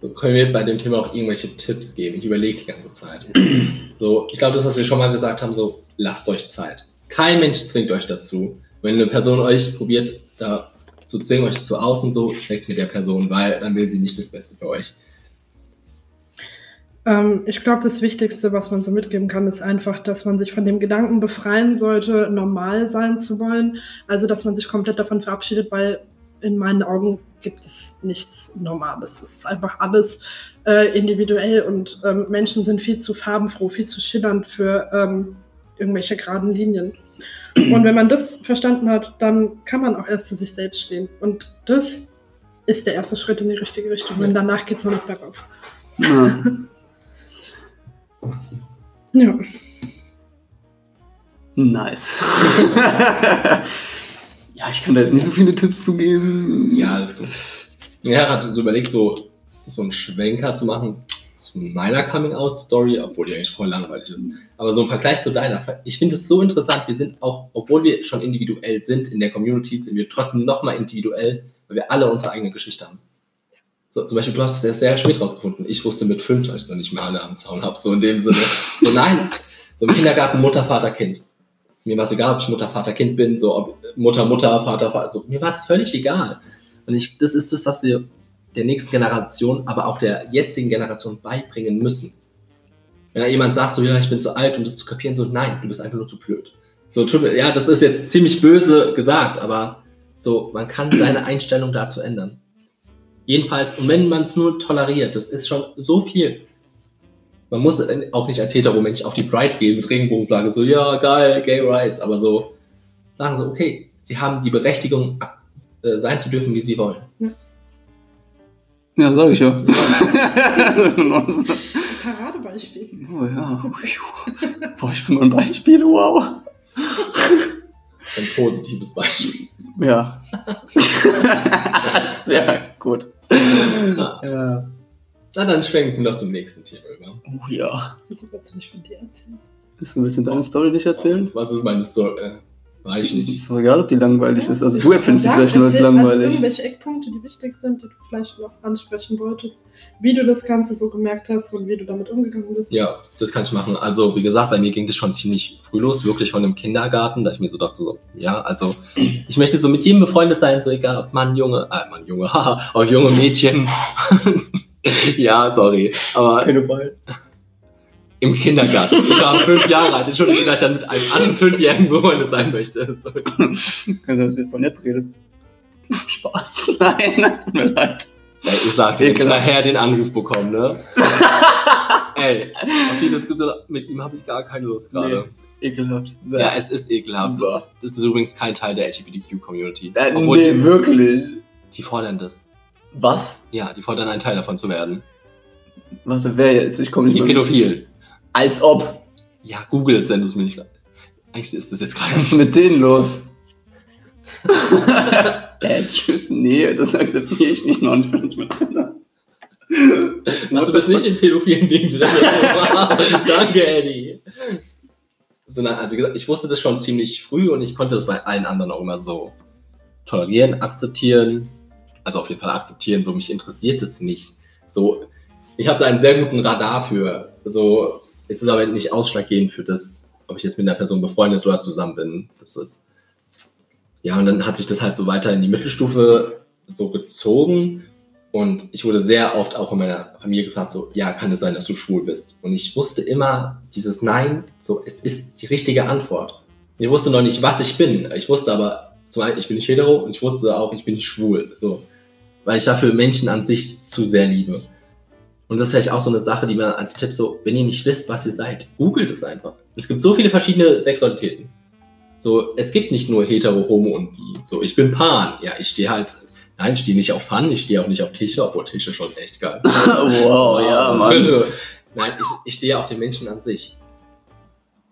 So können wir bei dem Thema auch irgendwelche Tipps geben. Ich überlege die ganze Zeit. So, ich glaube, das, was wir schon mal gesagt haben, so, lasst euch Zeit. Kein Mensch zwingt euch dazu. Wenn eine Person euch probiert, da zu zwingen, euch zu outen, so, steckt mit der Person, weil dann will sie nicht das Beste für euch.
Ähm, ich glaube, das Wichtigste, was man so mitgeben kann, ist einfach, dass man sich von dem Gedanken befreien sollte, normal sein zu wollen. Also, dass man sich komplett davon verabschiedet, weil in meinen Augen gibt es nichts Normales. Es ist einfach alles äh, individuell und ähm, Menschen sind viel zu farbenfroh, viel zu schillernd für ähm, irgendwelche geraden Linien. Und wenn man das verstanden hat, dann kann man auch erst zu sich selbst stehen. Und das ist der erste Schritt in die richtige Richtung. Und danach geht es nur noch bergauf.
Ja.
Ja.
Nice. ja, ich kann da jetzt nicht so viele Tipps zu geben.
Ja, alles gut. Ja, hat so überlegt, so, so einen Schwenker zu machen zu meiner Coming-out-Story, obwohl die eigentlich voll langweilig ist. Aber so im Vergleich zu deiner, ich finde es so interessant, wir sind auch, obwohl wir schon individuell sind in der Community, sind wir trotzdem nochmal individuell, weil wir alle unsere eigene Geschichte haben. So, zum Beispiel, du hast es erst sehr spät rausgefunden. Ich wusste mit fünf, als ich noch nicht mehr alle am Zaun habe, so in dem Sinne. So, nein, so im Kindergarten Mutter, Vater, Kind. Mir war es egal, ob ich Mutter, Vater, Kind bin, so ob Mutter, Mutter, Vater, Vater, so, mir war das völlig egal. Und ich, das ist das, was wir der nächsten Generation, aber auch der jetzigen Generation beibringen müssen. Wenn da jemand sagt, so, ja, ich bin zu alt, um das zu kapieren, so, nein, du bist einfach nur zu blöd. So, ja, das ist jetzt ziemlich böse gesagt, aber so, man kann seine Einstellung dazu ändern. Jedenfalls, und wenn man es nur toleriert, das ist schon so viel. Man muss auch nicht als Hetero-Mensch auf die Pride gehen mit Regenbogenflagge, so, ja, geil, Gay Rights, aber so, sagen so, okay, sie haben die Berechtigung, äh, sein zu dürfen, wie sie wollen.
Ja.
Ja, sag ich ja.
Paradebeispiel.
oh ja. Boah, ich bin mal ein Beispiel, wow.
Ein positives Beispiel.
Ja. ja, gut.
Na,
Ja.
Na, dann schwenken wir doch zum nächsten Thema über.
Oh ja.
Wieso willst du nicht von dir erzählen?
Willst du willst du deine Story nicht erzählen?
Was ist meine Story? Äh, weiß ich nicht.
Ist doch egal, ob die langweilig ist. Also du empfindest sie vielleicht nur als
Also
langweilig.
irgendwelche Eckpunkte, die wichtig sind, die du vielleicht noch ansprechen wolltest, wie du das Ganze so gemerkt hast und wie du damit umgegangen bist.
Ja, das kann ich machen. Also, wie gesagt, bei mir ging das schon ziemlich früh los, wirklich von dem Kindergarten, da ich mir so dachte, so, ja, also, ich möchte so mit jedem befreundet sein, so egal, ob Mann, Junge, äh, Mann, Junge, haha, auch junge Mädchen. ja, sorry, aber
Fall.
im Kindergarten. Ich war fünf Jahre alt, Entschuldigung, dass ich dann mit einem anderen Fünfjährigen befreundet sein möchte. Sorry.
Du, dass du von jetzt redest? Spaß. Nein, tut mir leid.
Ey, ich sagte, ich
Ekelhaft.
nachher den Anruf bekomme, ne? Ey, auf die Diskussion mit ihm habe ich gar keine Lust gerade.
Ekelhaft.
Ja, es ist ekelhaft. Das ist übrigens kein Teil der LGBTQ-Community.
Äh,
Obwohl
nee, wirklich.
die fordern das.
Was?
Ja, die fordern ein Teil davon zu werden.
Warte, wer jetzt? Ich komme nicht
Die
mehr-
Pädophilen.
Als ob.
Ja, Google es, wenn du es mir nicht. Eigentlich ist das jetzt
Was
gerade.
ist mit denen los? äh, tschüss, nee, das akzeptiere ich nicht noch nicht, mit
Also, du bist nicht in pädophilen Dingen. Danke, Eddie. Sondern, also wie gesagt, ich wusste das schon ziemlich früh und ich konnte das bei allen anderen auch immer so tolerieren, akzeptieren. Also auf jeden Fall akzeptieren, so mich interessiert es nicht. So, ich habe da einen sehr guten Radar für. So, es ist aber nicht ausschlaggebend für das, ob ich jetzt mit einer Person befreundet oder zusammen bin. Das ist. Ja, und dann hat sich das halt so weiter in die Mittelstufe so gezogen. Und ich wurde sehr oft auch in meiner Familie gefragt, so, ja, kann es sein, dass du schwul bist? Und ich wusste immer dieses Nein, so, es ist die richtige Antwort. Ich wusste noch nicht, was ich bin. Ich wusste aber, zum einen, ich bin nicht hetero und ich wusste auch, ich bin nicht schwul. So, weil ich dafür Menschen an sich zu sehr liebe. Und das ist vielleicht auch so eine Sache, die man als Tipp so, wenn ihr nicht wisst, was ihr seid, googelt es einfach. Es gibt so viele verschiedene Sexualitäten. So, es gibt nicht nur hetero, homo und bi. So, ich bin pan. Ja, ich stehe halt, nein, ich stehe nicht auf Fun, ich stehe auch nicht auf Tische, obwohl Tische schon echt geil sind.
wow, ja, Mann.
Nein, ich, ich stehe auf den Menschen an sich.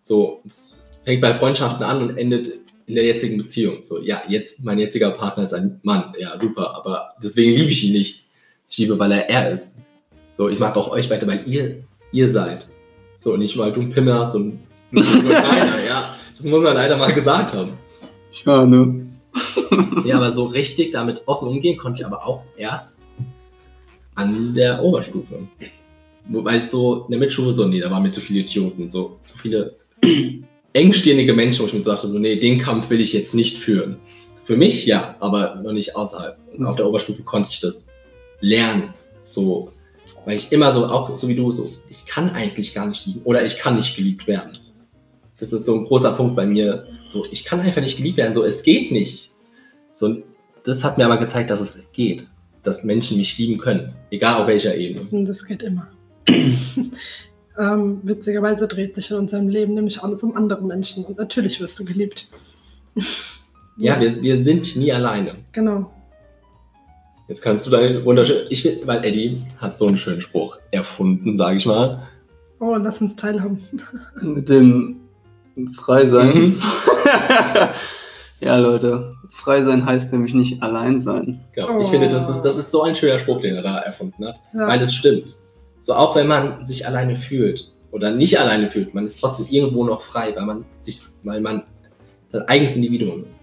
So, es fängt bei Freundschaften an und endet in der jetzigen Beziehung. So, ja, jetzt, mein jetziger Partner ist ein Mann. Ja, super, aber deswegen liebe ich ihn nicht. Ich liebe, weil er er ist. So, ich mag auch euch weiter, weil ihr, ihr seid. So, nicht weil du ein Pimmel hast und nur keiner, ja. Das muss man leider mal gesagt haben.
Ja, ne?
Ja, aber so richtig damit offen umgehen konnte ich aber auch erst an der Oberstufe. Wobei ich so in der Mittelstufe so, nee, da waren mir zu viele Idioten, so, zu viele engstehende Menschen, wo ich mir so dachte, so, nee, den Kampf will ich jetzt nicht führen. Für mich ja, aber noch nicht außerhalb. Und auf der Oberstufe konnte ich das lernen, so Weil ich immer so, auch so wie du, so, ich kann eigentlich gar nicht lieben oder ich kann nicht geliebt werden. Das ist so ein großer Punkt bei mir. So, ich kann einfach nicht geliebt werden. So, es geht nicht. So, das hat mir aber gezeigt, dass es geht. Dass Menschen mich lieben können. Egal auf welcher Ebene.
Und das geht immer. ähm, witzigerweise dreht sich in unserem Leben nämlich alles um andere Menschen. Und natürlich wirst du geliebt.
Ja, wir, wir sind nie alleine.
Genau.
Jetzt kannst du deinen wunderschönen. Ich will, weil Eddie hat so einen schönen Spruch erfunden, sage ich mal.
Oh, lass uns teilhaben.
Mit dem Frei sein.
Mhm.
ja, Leute, frei sein heißt nämlich nicht allein sein.
Genau. Ich
Oh.
finde, das ist, das ist so ein schöner Spruch, den er da erfunden hat.
Ja.
Weil es stimmt. So auch wenn man sich alleine fühlt oder nicht alleine fühlt, man ist trotzdem irgendwo noch frei, weil man sich, weil man sein eigenes Individuum ist.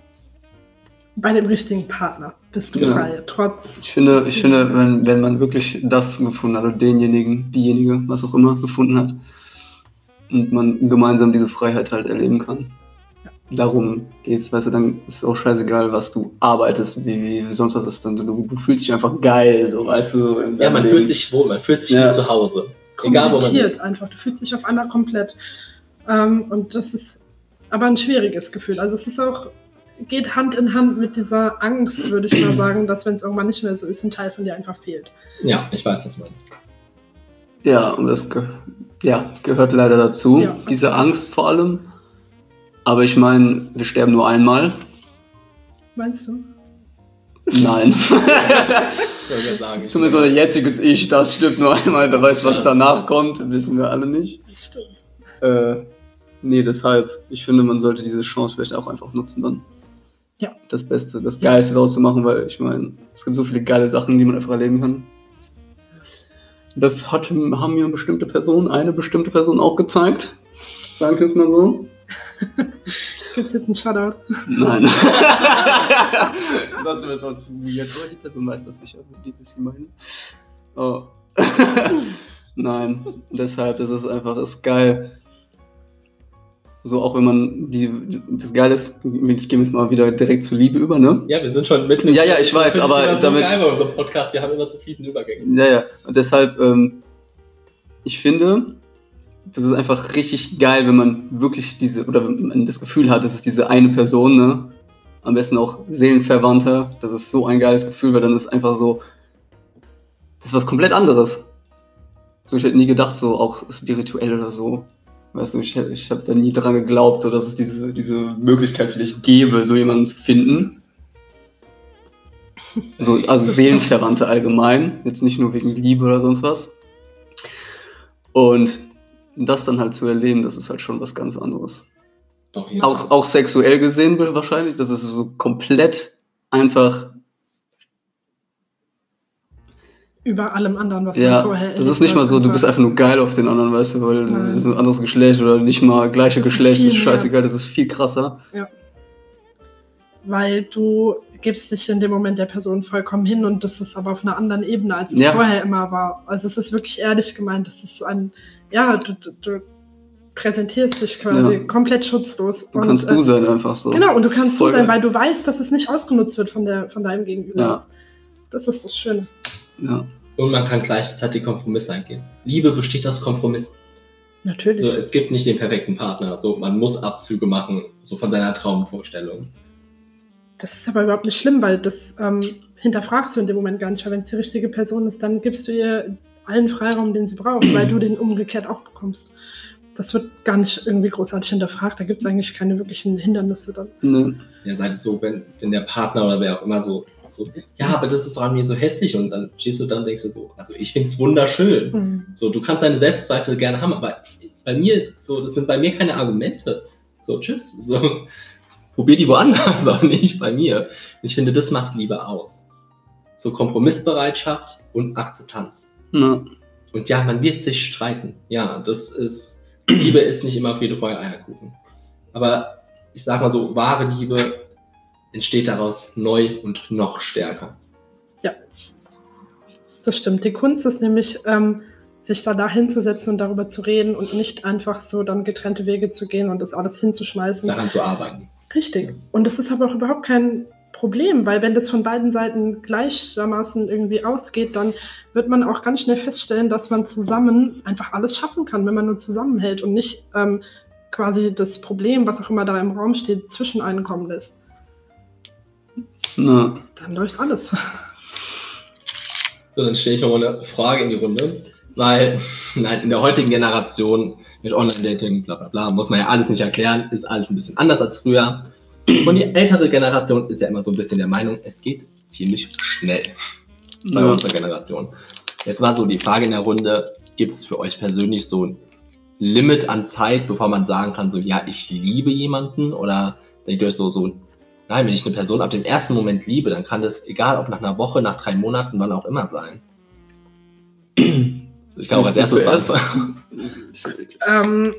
Bei dem richtigen Partner bist du
Ja.
frei. Trotz.
Ich finde, ich finde wenn, wenn man wirklich das gefunden hat oder denjenigen, diejenige, was auch immer, gefunden hat und man gemeinsam diese Freiheit halt erleben kann. Darum geht's, weißt du, dann ist es auch scheißegal, was du arbeitest, wie, wie sonst was ist. Dann, so, du, du fühlst dich einfach geil, so, weißt du. so
Ja, man
Leben.
fühlt sich wohl, man fühlt sich
Ja.
wie zu Hause. Egal, wo man ist.
einfach. Du fühlst dich auf einmal komplett. Ähm, und das ist aber ein schwieriges Gefühl. Also es ist auch, geht Hand in Hand mit dieser Angst, würde ich mal sagen, dass wenn es irgendwann nicht mehr so ist, ein Teil von dir einfach fehlt.
Ja, ich weiß, was du meinst.
Ja, und das ge ja, gehört leider dazu,
Ja,
diese
absolut.
Angst vor allem. Aber ich meine, wir sterben nur einmal.
Meinst du?
Nein.
Ich gerade sagen. ich-
Zumindest unser jetziges Ich, das stirbt nur einmal. Wer weiß, was danach kommt, wissen wir alle nicht.
Das stimmt.
Äh, nee, deshalb, ich finde, man sollte diese Chance vielleicht auch einfach nutzen dann.
Ja.
Das Beste, das Geilste daraus zu machen, weil ich meine, es gibt so viele geile Sachen, die man einfach erleben kann. Das hat, haben mir bestimmte Personen, eine bestimmte Person auch gezeigt. Sagen wir es mal so.
Gibt es jetzt einen Shoutout?
Nein. das wäre sonst weird, aber die Person weiß das sicher, wie das sie meinen. Oh. Nein, deshalb, das ist einfach, ist geil. So, auch wenn man die, das Geile ist, ich gehe jetzt mal wieder direkt zur Liebe über, ne?
Ja, wir sind schon mit.
Ja, ja, ich weiß, aber
so
damit-
geil bei unserem Podcast, wir haben immer zu fließende Übergänge.
Ja, ja. Und deshalb, ähm, ich finde, das ist einfach richtig geil, wenn man wirklich diese, oder wenn man das Gefühl hat, das ist diese eine Person, ne? Am besten auch Seelenverwandter. Das ist so ein geiles Gefühl, weil dann ist einfach so, das ist was komplett anderes. So, ich hätte nie gedacht, so auch spirituell oder so. Weißt du, ich, ich habe da nie dran geglaubt, so, dass es diese, diese Möglichkeit vielleicht gäbe, so jemanden zu finden. So, also Seelenverwandte allgemein, jetzt nicht nur wegen Liebe oder sonst was. Und das dann halt zu erleben, das ist halt schon was ganz anderes. Auch, auch sexuell gesehen wahrscheinlich, das ist so komplett einfach,
Über allem anderen, was man
ja,
vorher
das ist nicht mal so, du bist einfach nur geil auf den anderen, weißt du, weil
Nein.
das ist ein anderes Geschlecht oder nicht mal gleiche
Das ist
Geschlecht, ist
mehr.
scheißegal, das ist viel krasser.
Weil du gibst dich in dem Moment der Person vollkommen hin und das ist aber auf einer anderen Ebene, als es
Ja.
vorher immer war. Also es ist wirklich ehrlich gemeint. Das ist so ein, ja, du, du, du präsentierst dich quasi
Ja.
komplett schutzlos.
Du kannst du
äh,
sein einfach so.
Genau, und du kannst
Voll
du sein,
geil.
weil du weißt, dass es nicht ausgenutzt wird von, der, von deinem Gegenüber.
Ja,
Das ist das Schöne.
ja.
Und man kann gleichzeitig Kompromisse eingehen. Liebe besteht aus Kompromissen.
Natürlich.
So, es gibt nicht den perfekten Partner. So, man muss Abzüge machen, so von seiner Traumvorstellung.
Das ist aber überhaupt nicht schlimm, weil das ähm, hinterfragst du in dem Moment gar nicht. Weil wenn es die richtige Person ist, dann gibst du ihr allen Freiraum, den sie braucht, weil du den umgekehrt auch bekommst. Das wird gar nicht irgendwie großartig hinterfragt. Da gibt es eigentlich keine wirklichen Hindernisse dann.
Ne.
Ja, sei es so, wenn, wenn der Partner oder wer auch immer so, so, ja, aber das ist doch an mir so hässlich und dann stehst du da und denkst du so, also ich finde es wunderschön.
Mhm.
So, du kannst deine Selbstzweifel gerne haben, aber bei mir, so, das sind bei mir keine Argumente. So, tschüss. So, probier die woanders, auch nicht bei mir. Ich finde, das macht Liebe aus. So Kompromissbereitschaft und Akzeptanz.
Ja.
Und ja, man wird sich streiten. Ja, das ist, Liebe ist nicht immer Friede, Feuer, Eierkuchen. Aber ich sag mal so, wahre Liebe entsteht daraus neu und noch stärker.
Das stimmt. Die Kunst ist nämlich, ähm, sich da da hinzusetzen und darüber zu reden und nicht einfach so dann getrennte Wege zu gehen und das alles hinzuschmeißen.
Daran zu arbeiten.
Richtig. Und das ist aber auch überhaupt kein Problem, weil wenn das von beiden Seiten gleichermaßen irgendwie ausgeht, dann wird man auch ganz schnell feststellen, dass man zusammen einfach alles schaffen kann, wenn man nur zusammenhält und nicht ähm, quasi das Problem, was auch immer da im Raum steht, zwischen einen kommen lässt.
Na,
Dann läuft alles.
So, dann stelle ich nochmal eine Frage in die Runde. Weil nein, in der heutigen Generation mit Online-Dating, bla bla bla, muss man ja alles nicht erklären, ist alles ein bisschen anders als früher. Und die ältere Generation ist ja immer so ein bisschen der Meinung, es geht ziemlich schnell bei
ja.
unserer Generation. Jetzt war so die Frage in der Runde, gibt es für euch persönlich so ein Limit an Zeit, bevor man sagen kann, so ja, ich liebe jemanden? Oder denkt ihr euch so, so, nein, wenn ich eine Person ab dem ersten Moment liebe, dann kann das, egal ob nach einer Woche, nach drei Monaten, wann auch immer sein. Ich kann auch als erstes beantworten.
Ähm,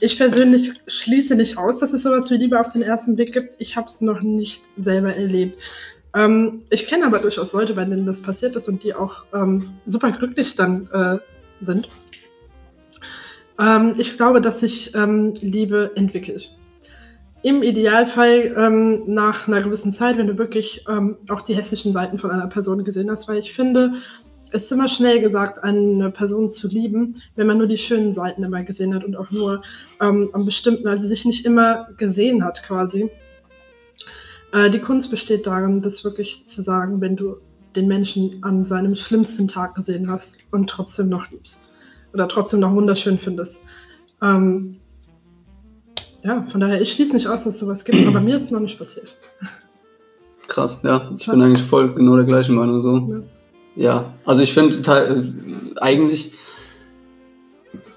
ich persönlich schließe nicht aus, dass es sowas wie Liebe auf den ersten Blick gibt. Ich habe es noch nicht selber erlebt. Ähm, ich kenne aber durchaus Leute, bei denen das passiert ist und die auch ähm, super glücklich dann äh, sind. Ähm, ich glaube, dass sich ähm, Liebe entwickelt. Im Idealfall ähm, nach einer gewissen Zeit, wenn du wirklich ähm, auch die hässlichen Seiten von einer Person gesehen hast, weil ich finde, ist immer schnell gesagt, eine Person zu lieben, wenn man nur die schönen Seiten immer gesehen hat und auch nur ähm, am bestimmten, also sich nicht immer gesehen hat quasi. Äh, die Kunst besteht darin, das wirklich zu sagen, wenn du den Menschen an seinem schlimmsten Tag gesehen hast und trotzdem noch liebst oder trotzdem noch wunderschön findest. Ähm, ja, von daher, ich schließe nicht aus, dass es sowas gibt, aber mir ist es noch nicht passiert.
Krass, ja. Ich bin eigentlich voll genau der gleichen Meinung so.
Ja.
Ja, also ich finde eigentlich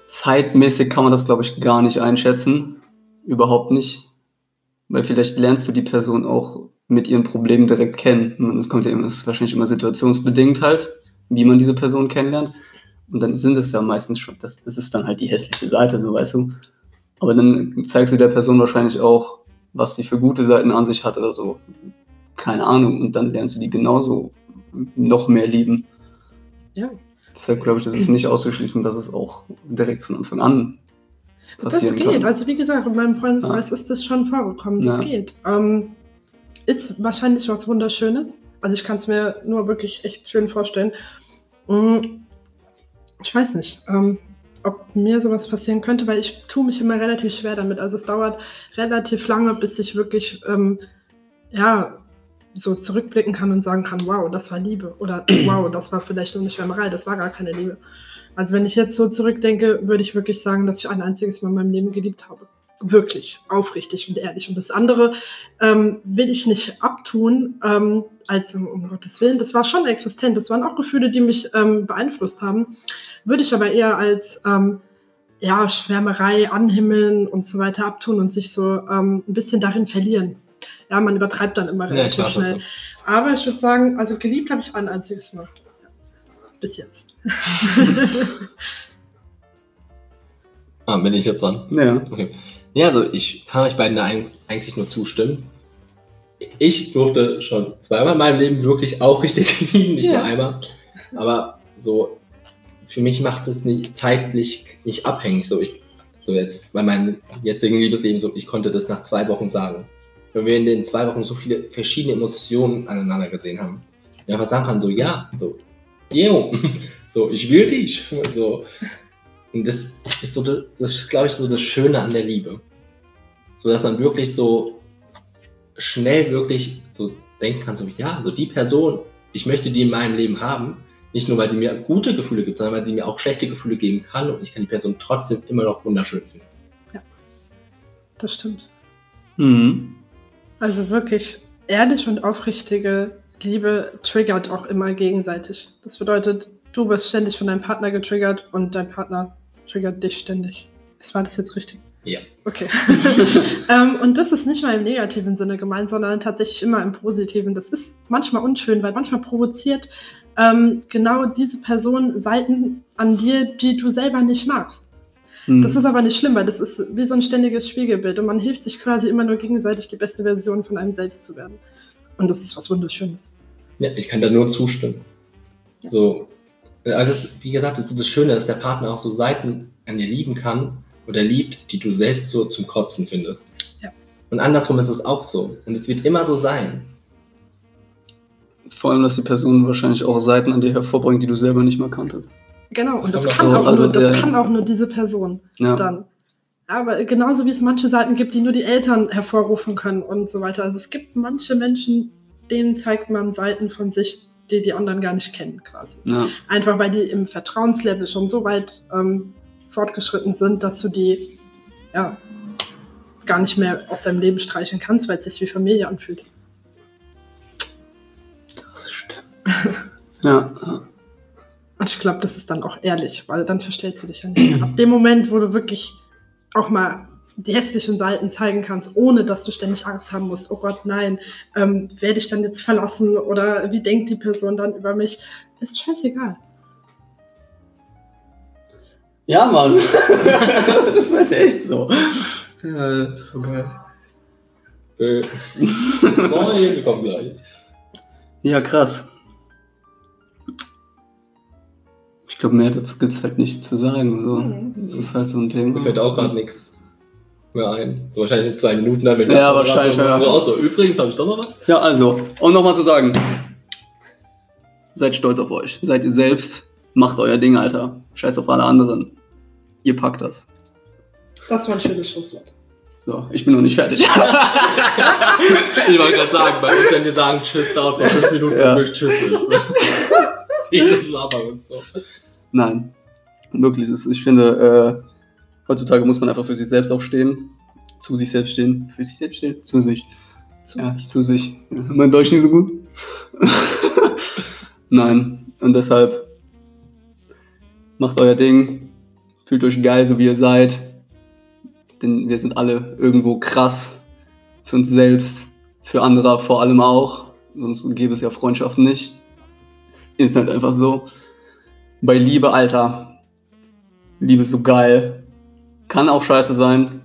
zeitmäßig kann man das, glaube ich, gar nicht einschätzen. Überhaupt nicht. Weil vielleicht lernst du die Person auch mit ihren Problemen direkt kennen. Das kommt ja immer, das ist wahrscheinlich immer situationsbedingt halt, wie man diese Person kennenlernt. Und dann sind es ja meistens schon, das, das ist dann halt die hässliche Seite, so weißt du. Aber dann zeigst du der Person wahrscheinlich auch, was sie für gute Seiten an sich hat oder so. Keine Ahnung. Und dann lernst du die genauso noch mehr lieben.
Ja.
Deshalb glaube ich, das ist nicht auszuschließen, dass es auch direkt von Anfang an
Das
passieren
geht.
kann.
Also wie gesagt, in meinem Freundeskreis ist das schon vorgekommen. Das
Ja.
geht. Ähm, ist wahrscheinlich was Wunderschönes. Also ich kann es mir nur wirklich echt schön vorstellen. Mm, Ich weiß nicht, ähm, ob mir sowas passieren könnte, weil ich tue mich immer relativ schwer damit. Also es dauert relativ lange, bis ich wirklich ähm, ja so zurückblicken kann und sagen kann, wow, das war Liebe oder wow, das war vielleicht nur eine Schwärmerei, das war gar keine Liebe. Also wenn ich jetzt so zurückdenke, würde ich wirklich sagen, dass ich ein einziges Mal in meinem Leben geliebt habe. Wirklich, aufrichtig und ehrlich. Und das andere ähm, will ich nicht abtun, ähm, als um, Gottes Willen. Das war schon existent. Das waren auch Gefühle, die mich ähm, beeinflusst haben. Würde ich aber eher als ähm, ja, Schwärmerei, Anhimmeln und so weiter abtun und sich so ähm, ein bisschen darin verlieren. Ja, man übertreibt dann immer
Ja,
relativ
ich weiß
schnell. Aber ich würde sagen, also geliebt habe ich ein einziges Mal. Ja. Bis jetzt.
Ah, bin ich jetzt dran?
Ja.
Okay. Ja, also ich kann euch beiden da eigentlich nur zustimmen. Ich durfte schon zweimal in meinem Leben wirklich auch richtig lieben, nicht
Ja.
nur einmal. Aber so, für mich macht es nicht zeitlich nicht abhängig. So, ich, so jetzt, bei meinem jetzigen Liebesleben, so, ich konnte das nach zwei Wochen sagen. Wenn wir in den zwei Wochen so viele verschiedene Emotionen aneinander gesehen haben. Ja, einfach sagen kann, so, ja, so, jo, so, ich will dich. So. Und das ist so, das ist, glaube ich, so das Schöne an der Liebe. So, dass man wirklich so schnell wirklich so denken kann, so, ja, so die Person, ich möchte die in meinem Leben haben. Nicht nur, weil sie mir gute Gefühle gibt, sondern weil sie mir auch schlechte Gefühle geben kann und ich kann die Person trotzdem immer noch wunderschön finden.
Das stimmt.
Mhm.
Also wirklich ehrlich und aufrichtige Liebe triggert auch immer gegenseitig. Das bedeutet, du wirst ständig von deinem Partner getriggert und dein Partner triggert dich ständig. Ist- War das jetzt richtig?
Ja.
Okay. ähm, und das ist nicht mal im negativen Sinne gemeint, sondern tatsächlich immer im positiven. Das ist manchmal unschön, weil manchmal provoziert ähm, genau diese Person Seiten an dir, die du selber nicht magst.
Mhm.
Das ist aber nicht schlimm, weil das ist wie so ein ständiges Spiegelbild und man hilft sich quasi immer nur gegenseitig, die beste Version von einem selbst zu werden. Und das ist was Wunderschönes.
Ja, ich kann da nur zustimmen.
Ja.
So, also wie gesagt, das ist so das Schöne, dass der Partner auch so Seiten an dir lieben kann oder liebt, die du selbst so zum Kotzen findest.
Ja.
Und andersrum ist es auch so. Und es wird immer so sein.
Vor allem, dass die Person wahrscheinlich auch Seiten an dir hervorbringt, die du selber nicht mal kanntest.
Genau, und
Das
das, kann,
auch- also
nur, das kann auch nur diese Person
Ja.
dann. Aber genauso wie es manche Seiten gibt, die nur die Eltern hervorrufen können und so weiter. Also es gibt manche Menschen, denen zeigt man Seiten von sich, die die anderen gar nicht kennen quasi.
Ja.
Einfach weil die im Vertrauenslevel schon so weit ähm, fortgeschritten sind, dass du die ja, gar nicht mehr aus deinem Leben streichen kannst, weil es sich wie Familie anfühlt.
Das stimmt. ja.
Und ich glaube, das ist dann auch ehrlich, weil dann verstellst du dich ja nicht mehr. Ab dem Moment, wo du wirklich auch mal die hässlichen Seiten zeigen kannst, ohne dass du ständig Angst haben musst, oh Gott, nein, ähm, werde ich dann jetzt verlassen oder wie denkt die Person dann über mich, ist scheißegal.
Ja, Mann. das ist halt echt so. Ja, das ist so geil.
Äh, Moin, wir kommen gleich.
Ja, krass. Ich glaube, mehr dazu gibt es halt nicht zu sagen. So.
Mhm.
Das ist halt so ein Thema.
Mir fällt auch gerade nichts mehr ein. So wahrscheinlich in zwei Minuten dann, wenn
Ja, wahrscheinlich, ja.
So, auch so, übrigens habe ich doch noch was.
Ja, also, um nochmal zu sagen, seid stolz auf euch. Seid ihr selbst, macht euer Ding, Alter. Scheiß auf alle anderen. Ihr packt das.
Das war ein schönes Schlusswort.
So, ich bin noch nicht fertig.
Ich wollte gerade sagen, bei uns, wenn wir sagen Tschüss, dauert es noch fünf Minuten,
Ja.
bis wirklich Tschüss ist. So. Vieles labern und so.
Nein, wirklich. Das, ich finde, äh, heutzutage muss man einfach für sich selbst auch stehen. Zu sich selbst stehen. Für sich selbst stehen? Zu sich.
Zu
Ja, zu sich. Ja, mein Deutsch nicht so gut. Nein, und deshalb macht euer Ding. Fühlt euch geil, so wie ihr seid. Denn wir sind alle irgendwo krass. Für uns selbst, für andere vor allem auch. Sonst gäbe es ja Freundschaften nicht. Ist halt einfach so. Bei Liebe, Alter. Liebe ist so geil. Kann auch scheiße sein.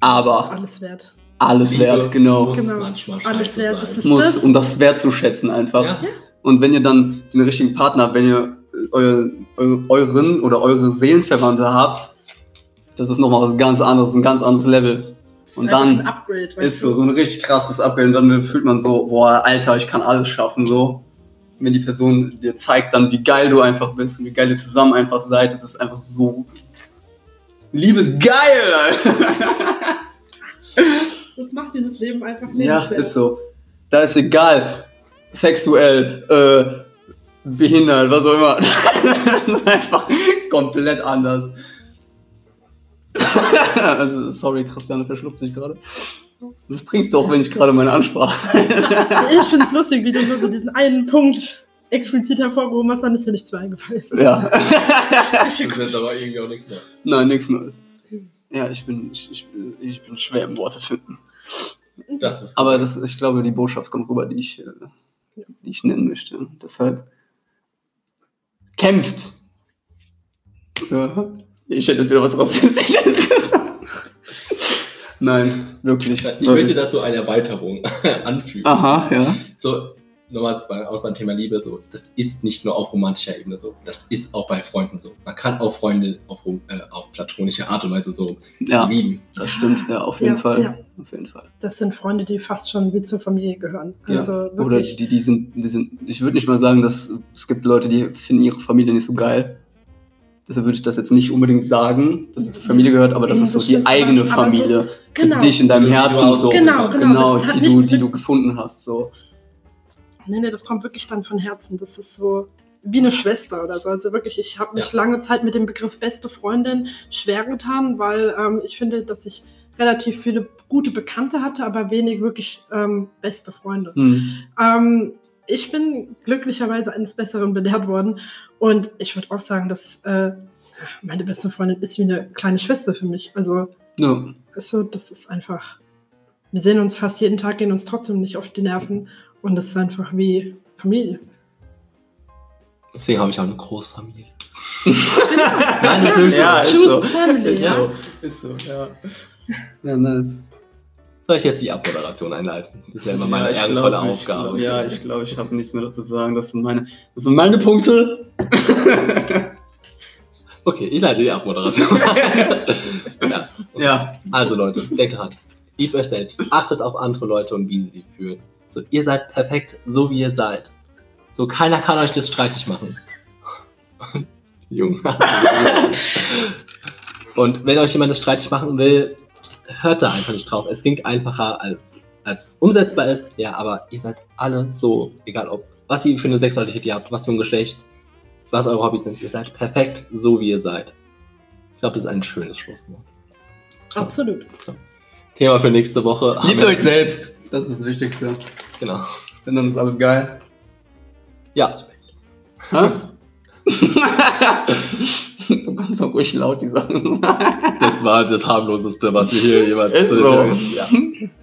Das ist
Aber
alles wert.
alles
Liebe
wert, genau
Muss
Genau.
manchmal
Alles
scheiße
wert,
sein.
das ist
muss,
das.
um das wertzuschätzen einfach.
Ja.
Und wenn ihr dann den richtigen Partner habt, wenn ihr euer, eu, euren oder eure Seelenverwandte habt, das ist nochmal was ganz anderes, ein ganz anderes Level. Und dann
ein Upgrade,
Ist so, so ein richtig krasses Abbild. Und dann fühlt man so, boah, Alter, ich kann alles schaffen, so. Wenn die Person dir zeigt dann, wie geil du einfach bist und wie geil ihr zusammen einfach seid, das ist einfach so. Liebe ist geil, Alter.
Das macht dieses Leben einfach
Ja,
lebenswert.
ist so. Da ist egal, sexuell, äh, behindert, was auch immer. das ist einfach komplett anders. also, sorry, Christiane verschluckt sich gerade. Das trinkst du auch, wenn ich gerade meine Ansprache.
Ich finde es lustig, wie du nur so diesen einen Punkt explizit hervorgehoben hast, dann ist dir nichts mehr eingefallen.
ja.
Das ist jetzt aber irgendwie auch nichts Neues.
Nein, nichts Neues. Ja, ich bin, ich, ich, bin- ich bin schwer im Worte finden.
Das ist
Aber das, ich glaube, die Botschaft kommt rüber, die ich, äh, die ich nennen möchte. Deshalb kämpft. Ja. Ich hätte jetzt wieder was Rassistisches gesagt. Nein, wirklich.
Ich möchte dazu eine Erweiterung anfügen.
Aha, ja.
So, nochmal bei, auch beim Thema Liebe, so, das ist nicht nur auf romantischer Ebene so, das ist auch bei Freunden so. Man kann auch Freunde auf, äh, auf platonische Art und Weise so
Ja,
lieben.
das stimmt. Ja, auf jeden
Ja,
Fall.
ja.
Auf jeden Fall.
Das sind Freunde, die fast schon wie zur Familie gehören. Also
ja. Oder
wirklich.
die, die sind, die sind, ich würde nicht mal sagen, dass es gibt Leute, die finden ihre Familie nicht so geil. Deshalb würde ich das jetzt nicht unbedingt sagen, dass sie zur Familie gehört, aber das
Ja,
ist so
das
die eigene
aber- aber so-
Familie.
genau.
Für dich in deinem
du
Herzen
aus-
so.
Genau, genau,
genau die, du, die du gefunden hast. So.
Nee, nee, das kommt wirklich dann von Herzen. Das ist so wie eine Schwester oder so. Also wirklich, ich habe mich
Ja.
lange Zeit mit dem Begriff beste Freundin schwer getan, weil ähm, ich finde, dass ich relativ viele gute Bekannte hatte, aber wenig wirklich ähm, beste Freunde.
Hm.
Ähm, ich bin glücklicherweise eines Besseren belehrt worden und ich würde auch sagen, dass äh, meine beste Freundin ist wie eine kleine Schwester für mich. Also,
Ja.
weißt du, das ist einfach. Wir sehen uns fast jeden Tag, gehen uns trotzdem nicht auf die Nerven und das ist einfach wie Familie.
Deswegen habe ich auch eine Großfamilie. Nein, das ist
Ja, ist
Choose
so.
Family,
Ist
ja.
so. Ist so, ja. Ja, nice.
Soll ich jetzt die Abmoderation einleiten? Das ist ja immer meine
ich
ehrenvolle
glaub, ich
Aufgabe.
glaub, ja, ich glaube, ich habe nichts mehr dazu zu sagen. Das sind meine, das sind meine Punkte.
Okay, ich leite die Abmoderation ein. ja.
ja.
Also Leute, denkt dran. Liebt euch selbst. Achtet auf andere Leute und wie sie sie fühlen. So, ihr seid perfekt, so wie ihr seid. So, keiner kann euch das streitig machen. Junge. Und wenn euch jemand das streitig machen will, hört da einfach nicht drauf. Es klingt einfacher, als, als umsetzbar ist. Ja, aber ihr seid alle so, egal ob, was ihr für eine Sexualität ihr habt, was für ein Geschlecht, was eure Hobbys sind. Ihr seid perfekt, so wie ihr seid. Ich glaube, das ist ein schönes Schlusswort.
Absolut.
Thema für nächste Woche.
Liebt euch selbst. Das ist das Wichtigste.
Genau.
Denn dann ist alles geil.
Ja,
Hä? du kannst auch ruhig laut die Sachen sagen.
das war das harmloseste, was wir hier jeweils
Ist
zu-
so.
Ja.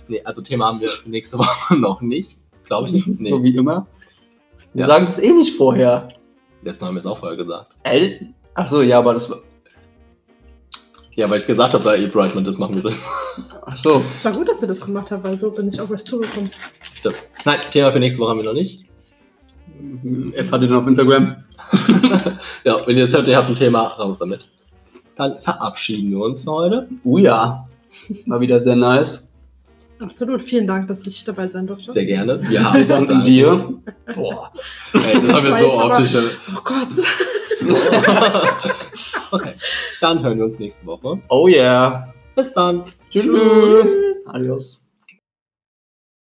Nee, also Thema haben wir nächste Woche noch nicht, glaube ich. Nee,
So wie immer. Wir
Ja.
sagen das eh nicht vorher.
letztes Mal haben wir es auch vorher gesagt.
Ey, Ach so, ja, aber das war.
Ja, weil ich gesagt habe, da ihr Brightman das machen wir das.
Ach so.
Es war gut, dass ihr das gemacht habt, weil so bin ich auf euch zugekommen.
Stimmt. Nein, Thema für nächste Woche haben wir noch nicht.
F hatte dann auf Instagram.
ja, wenn ihr das hört, ihr habt ein Thema, raus damit. Dann verabschieden wir uns für heute.
Oh ja. War wieder sehr nice.
Absolut. Vielen Dank, dass ich dabei sein durfte.
Sehr gerne. Wir haben
Wir danken dir.
Boah. Ey, das haben wir so
jetzt aber-. Oh Gott.
okay, dann hören wir uns nächste Woche.
Oh yeah.
Bis dann.
Tschüss.
Tschüss.
Adios.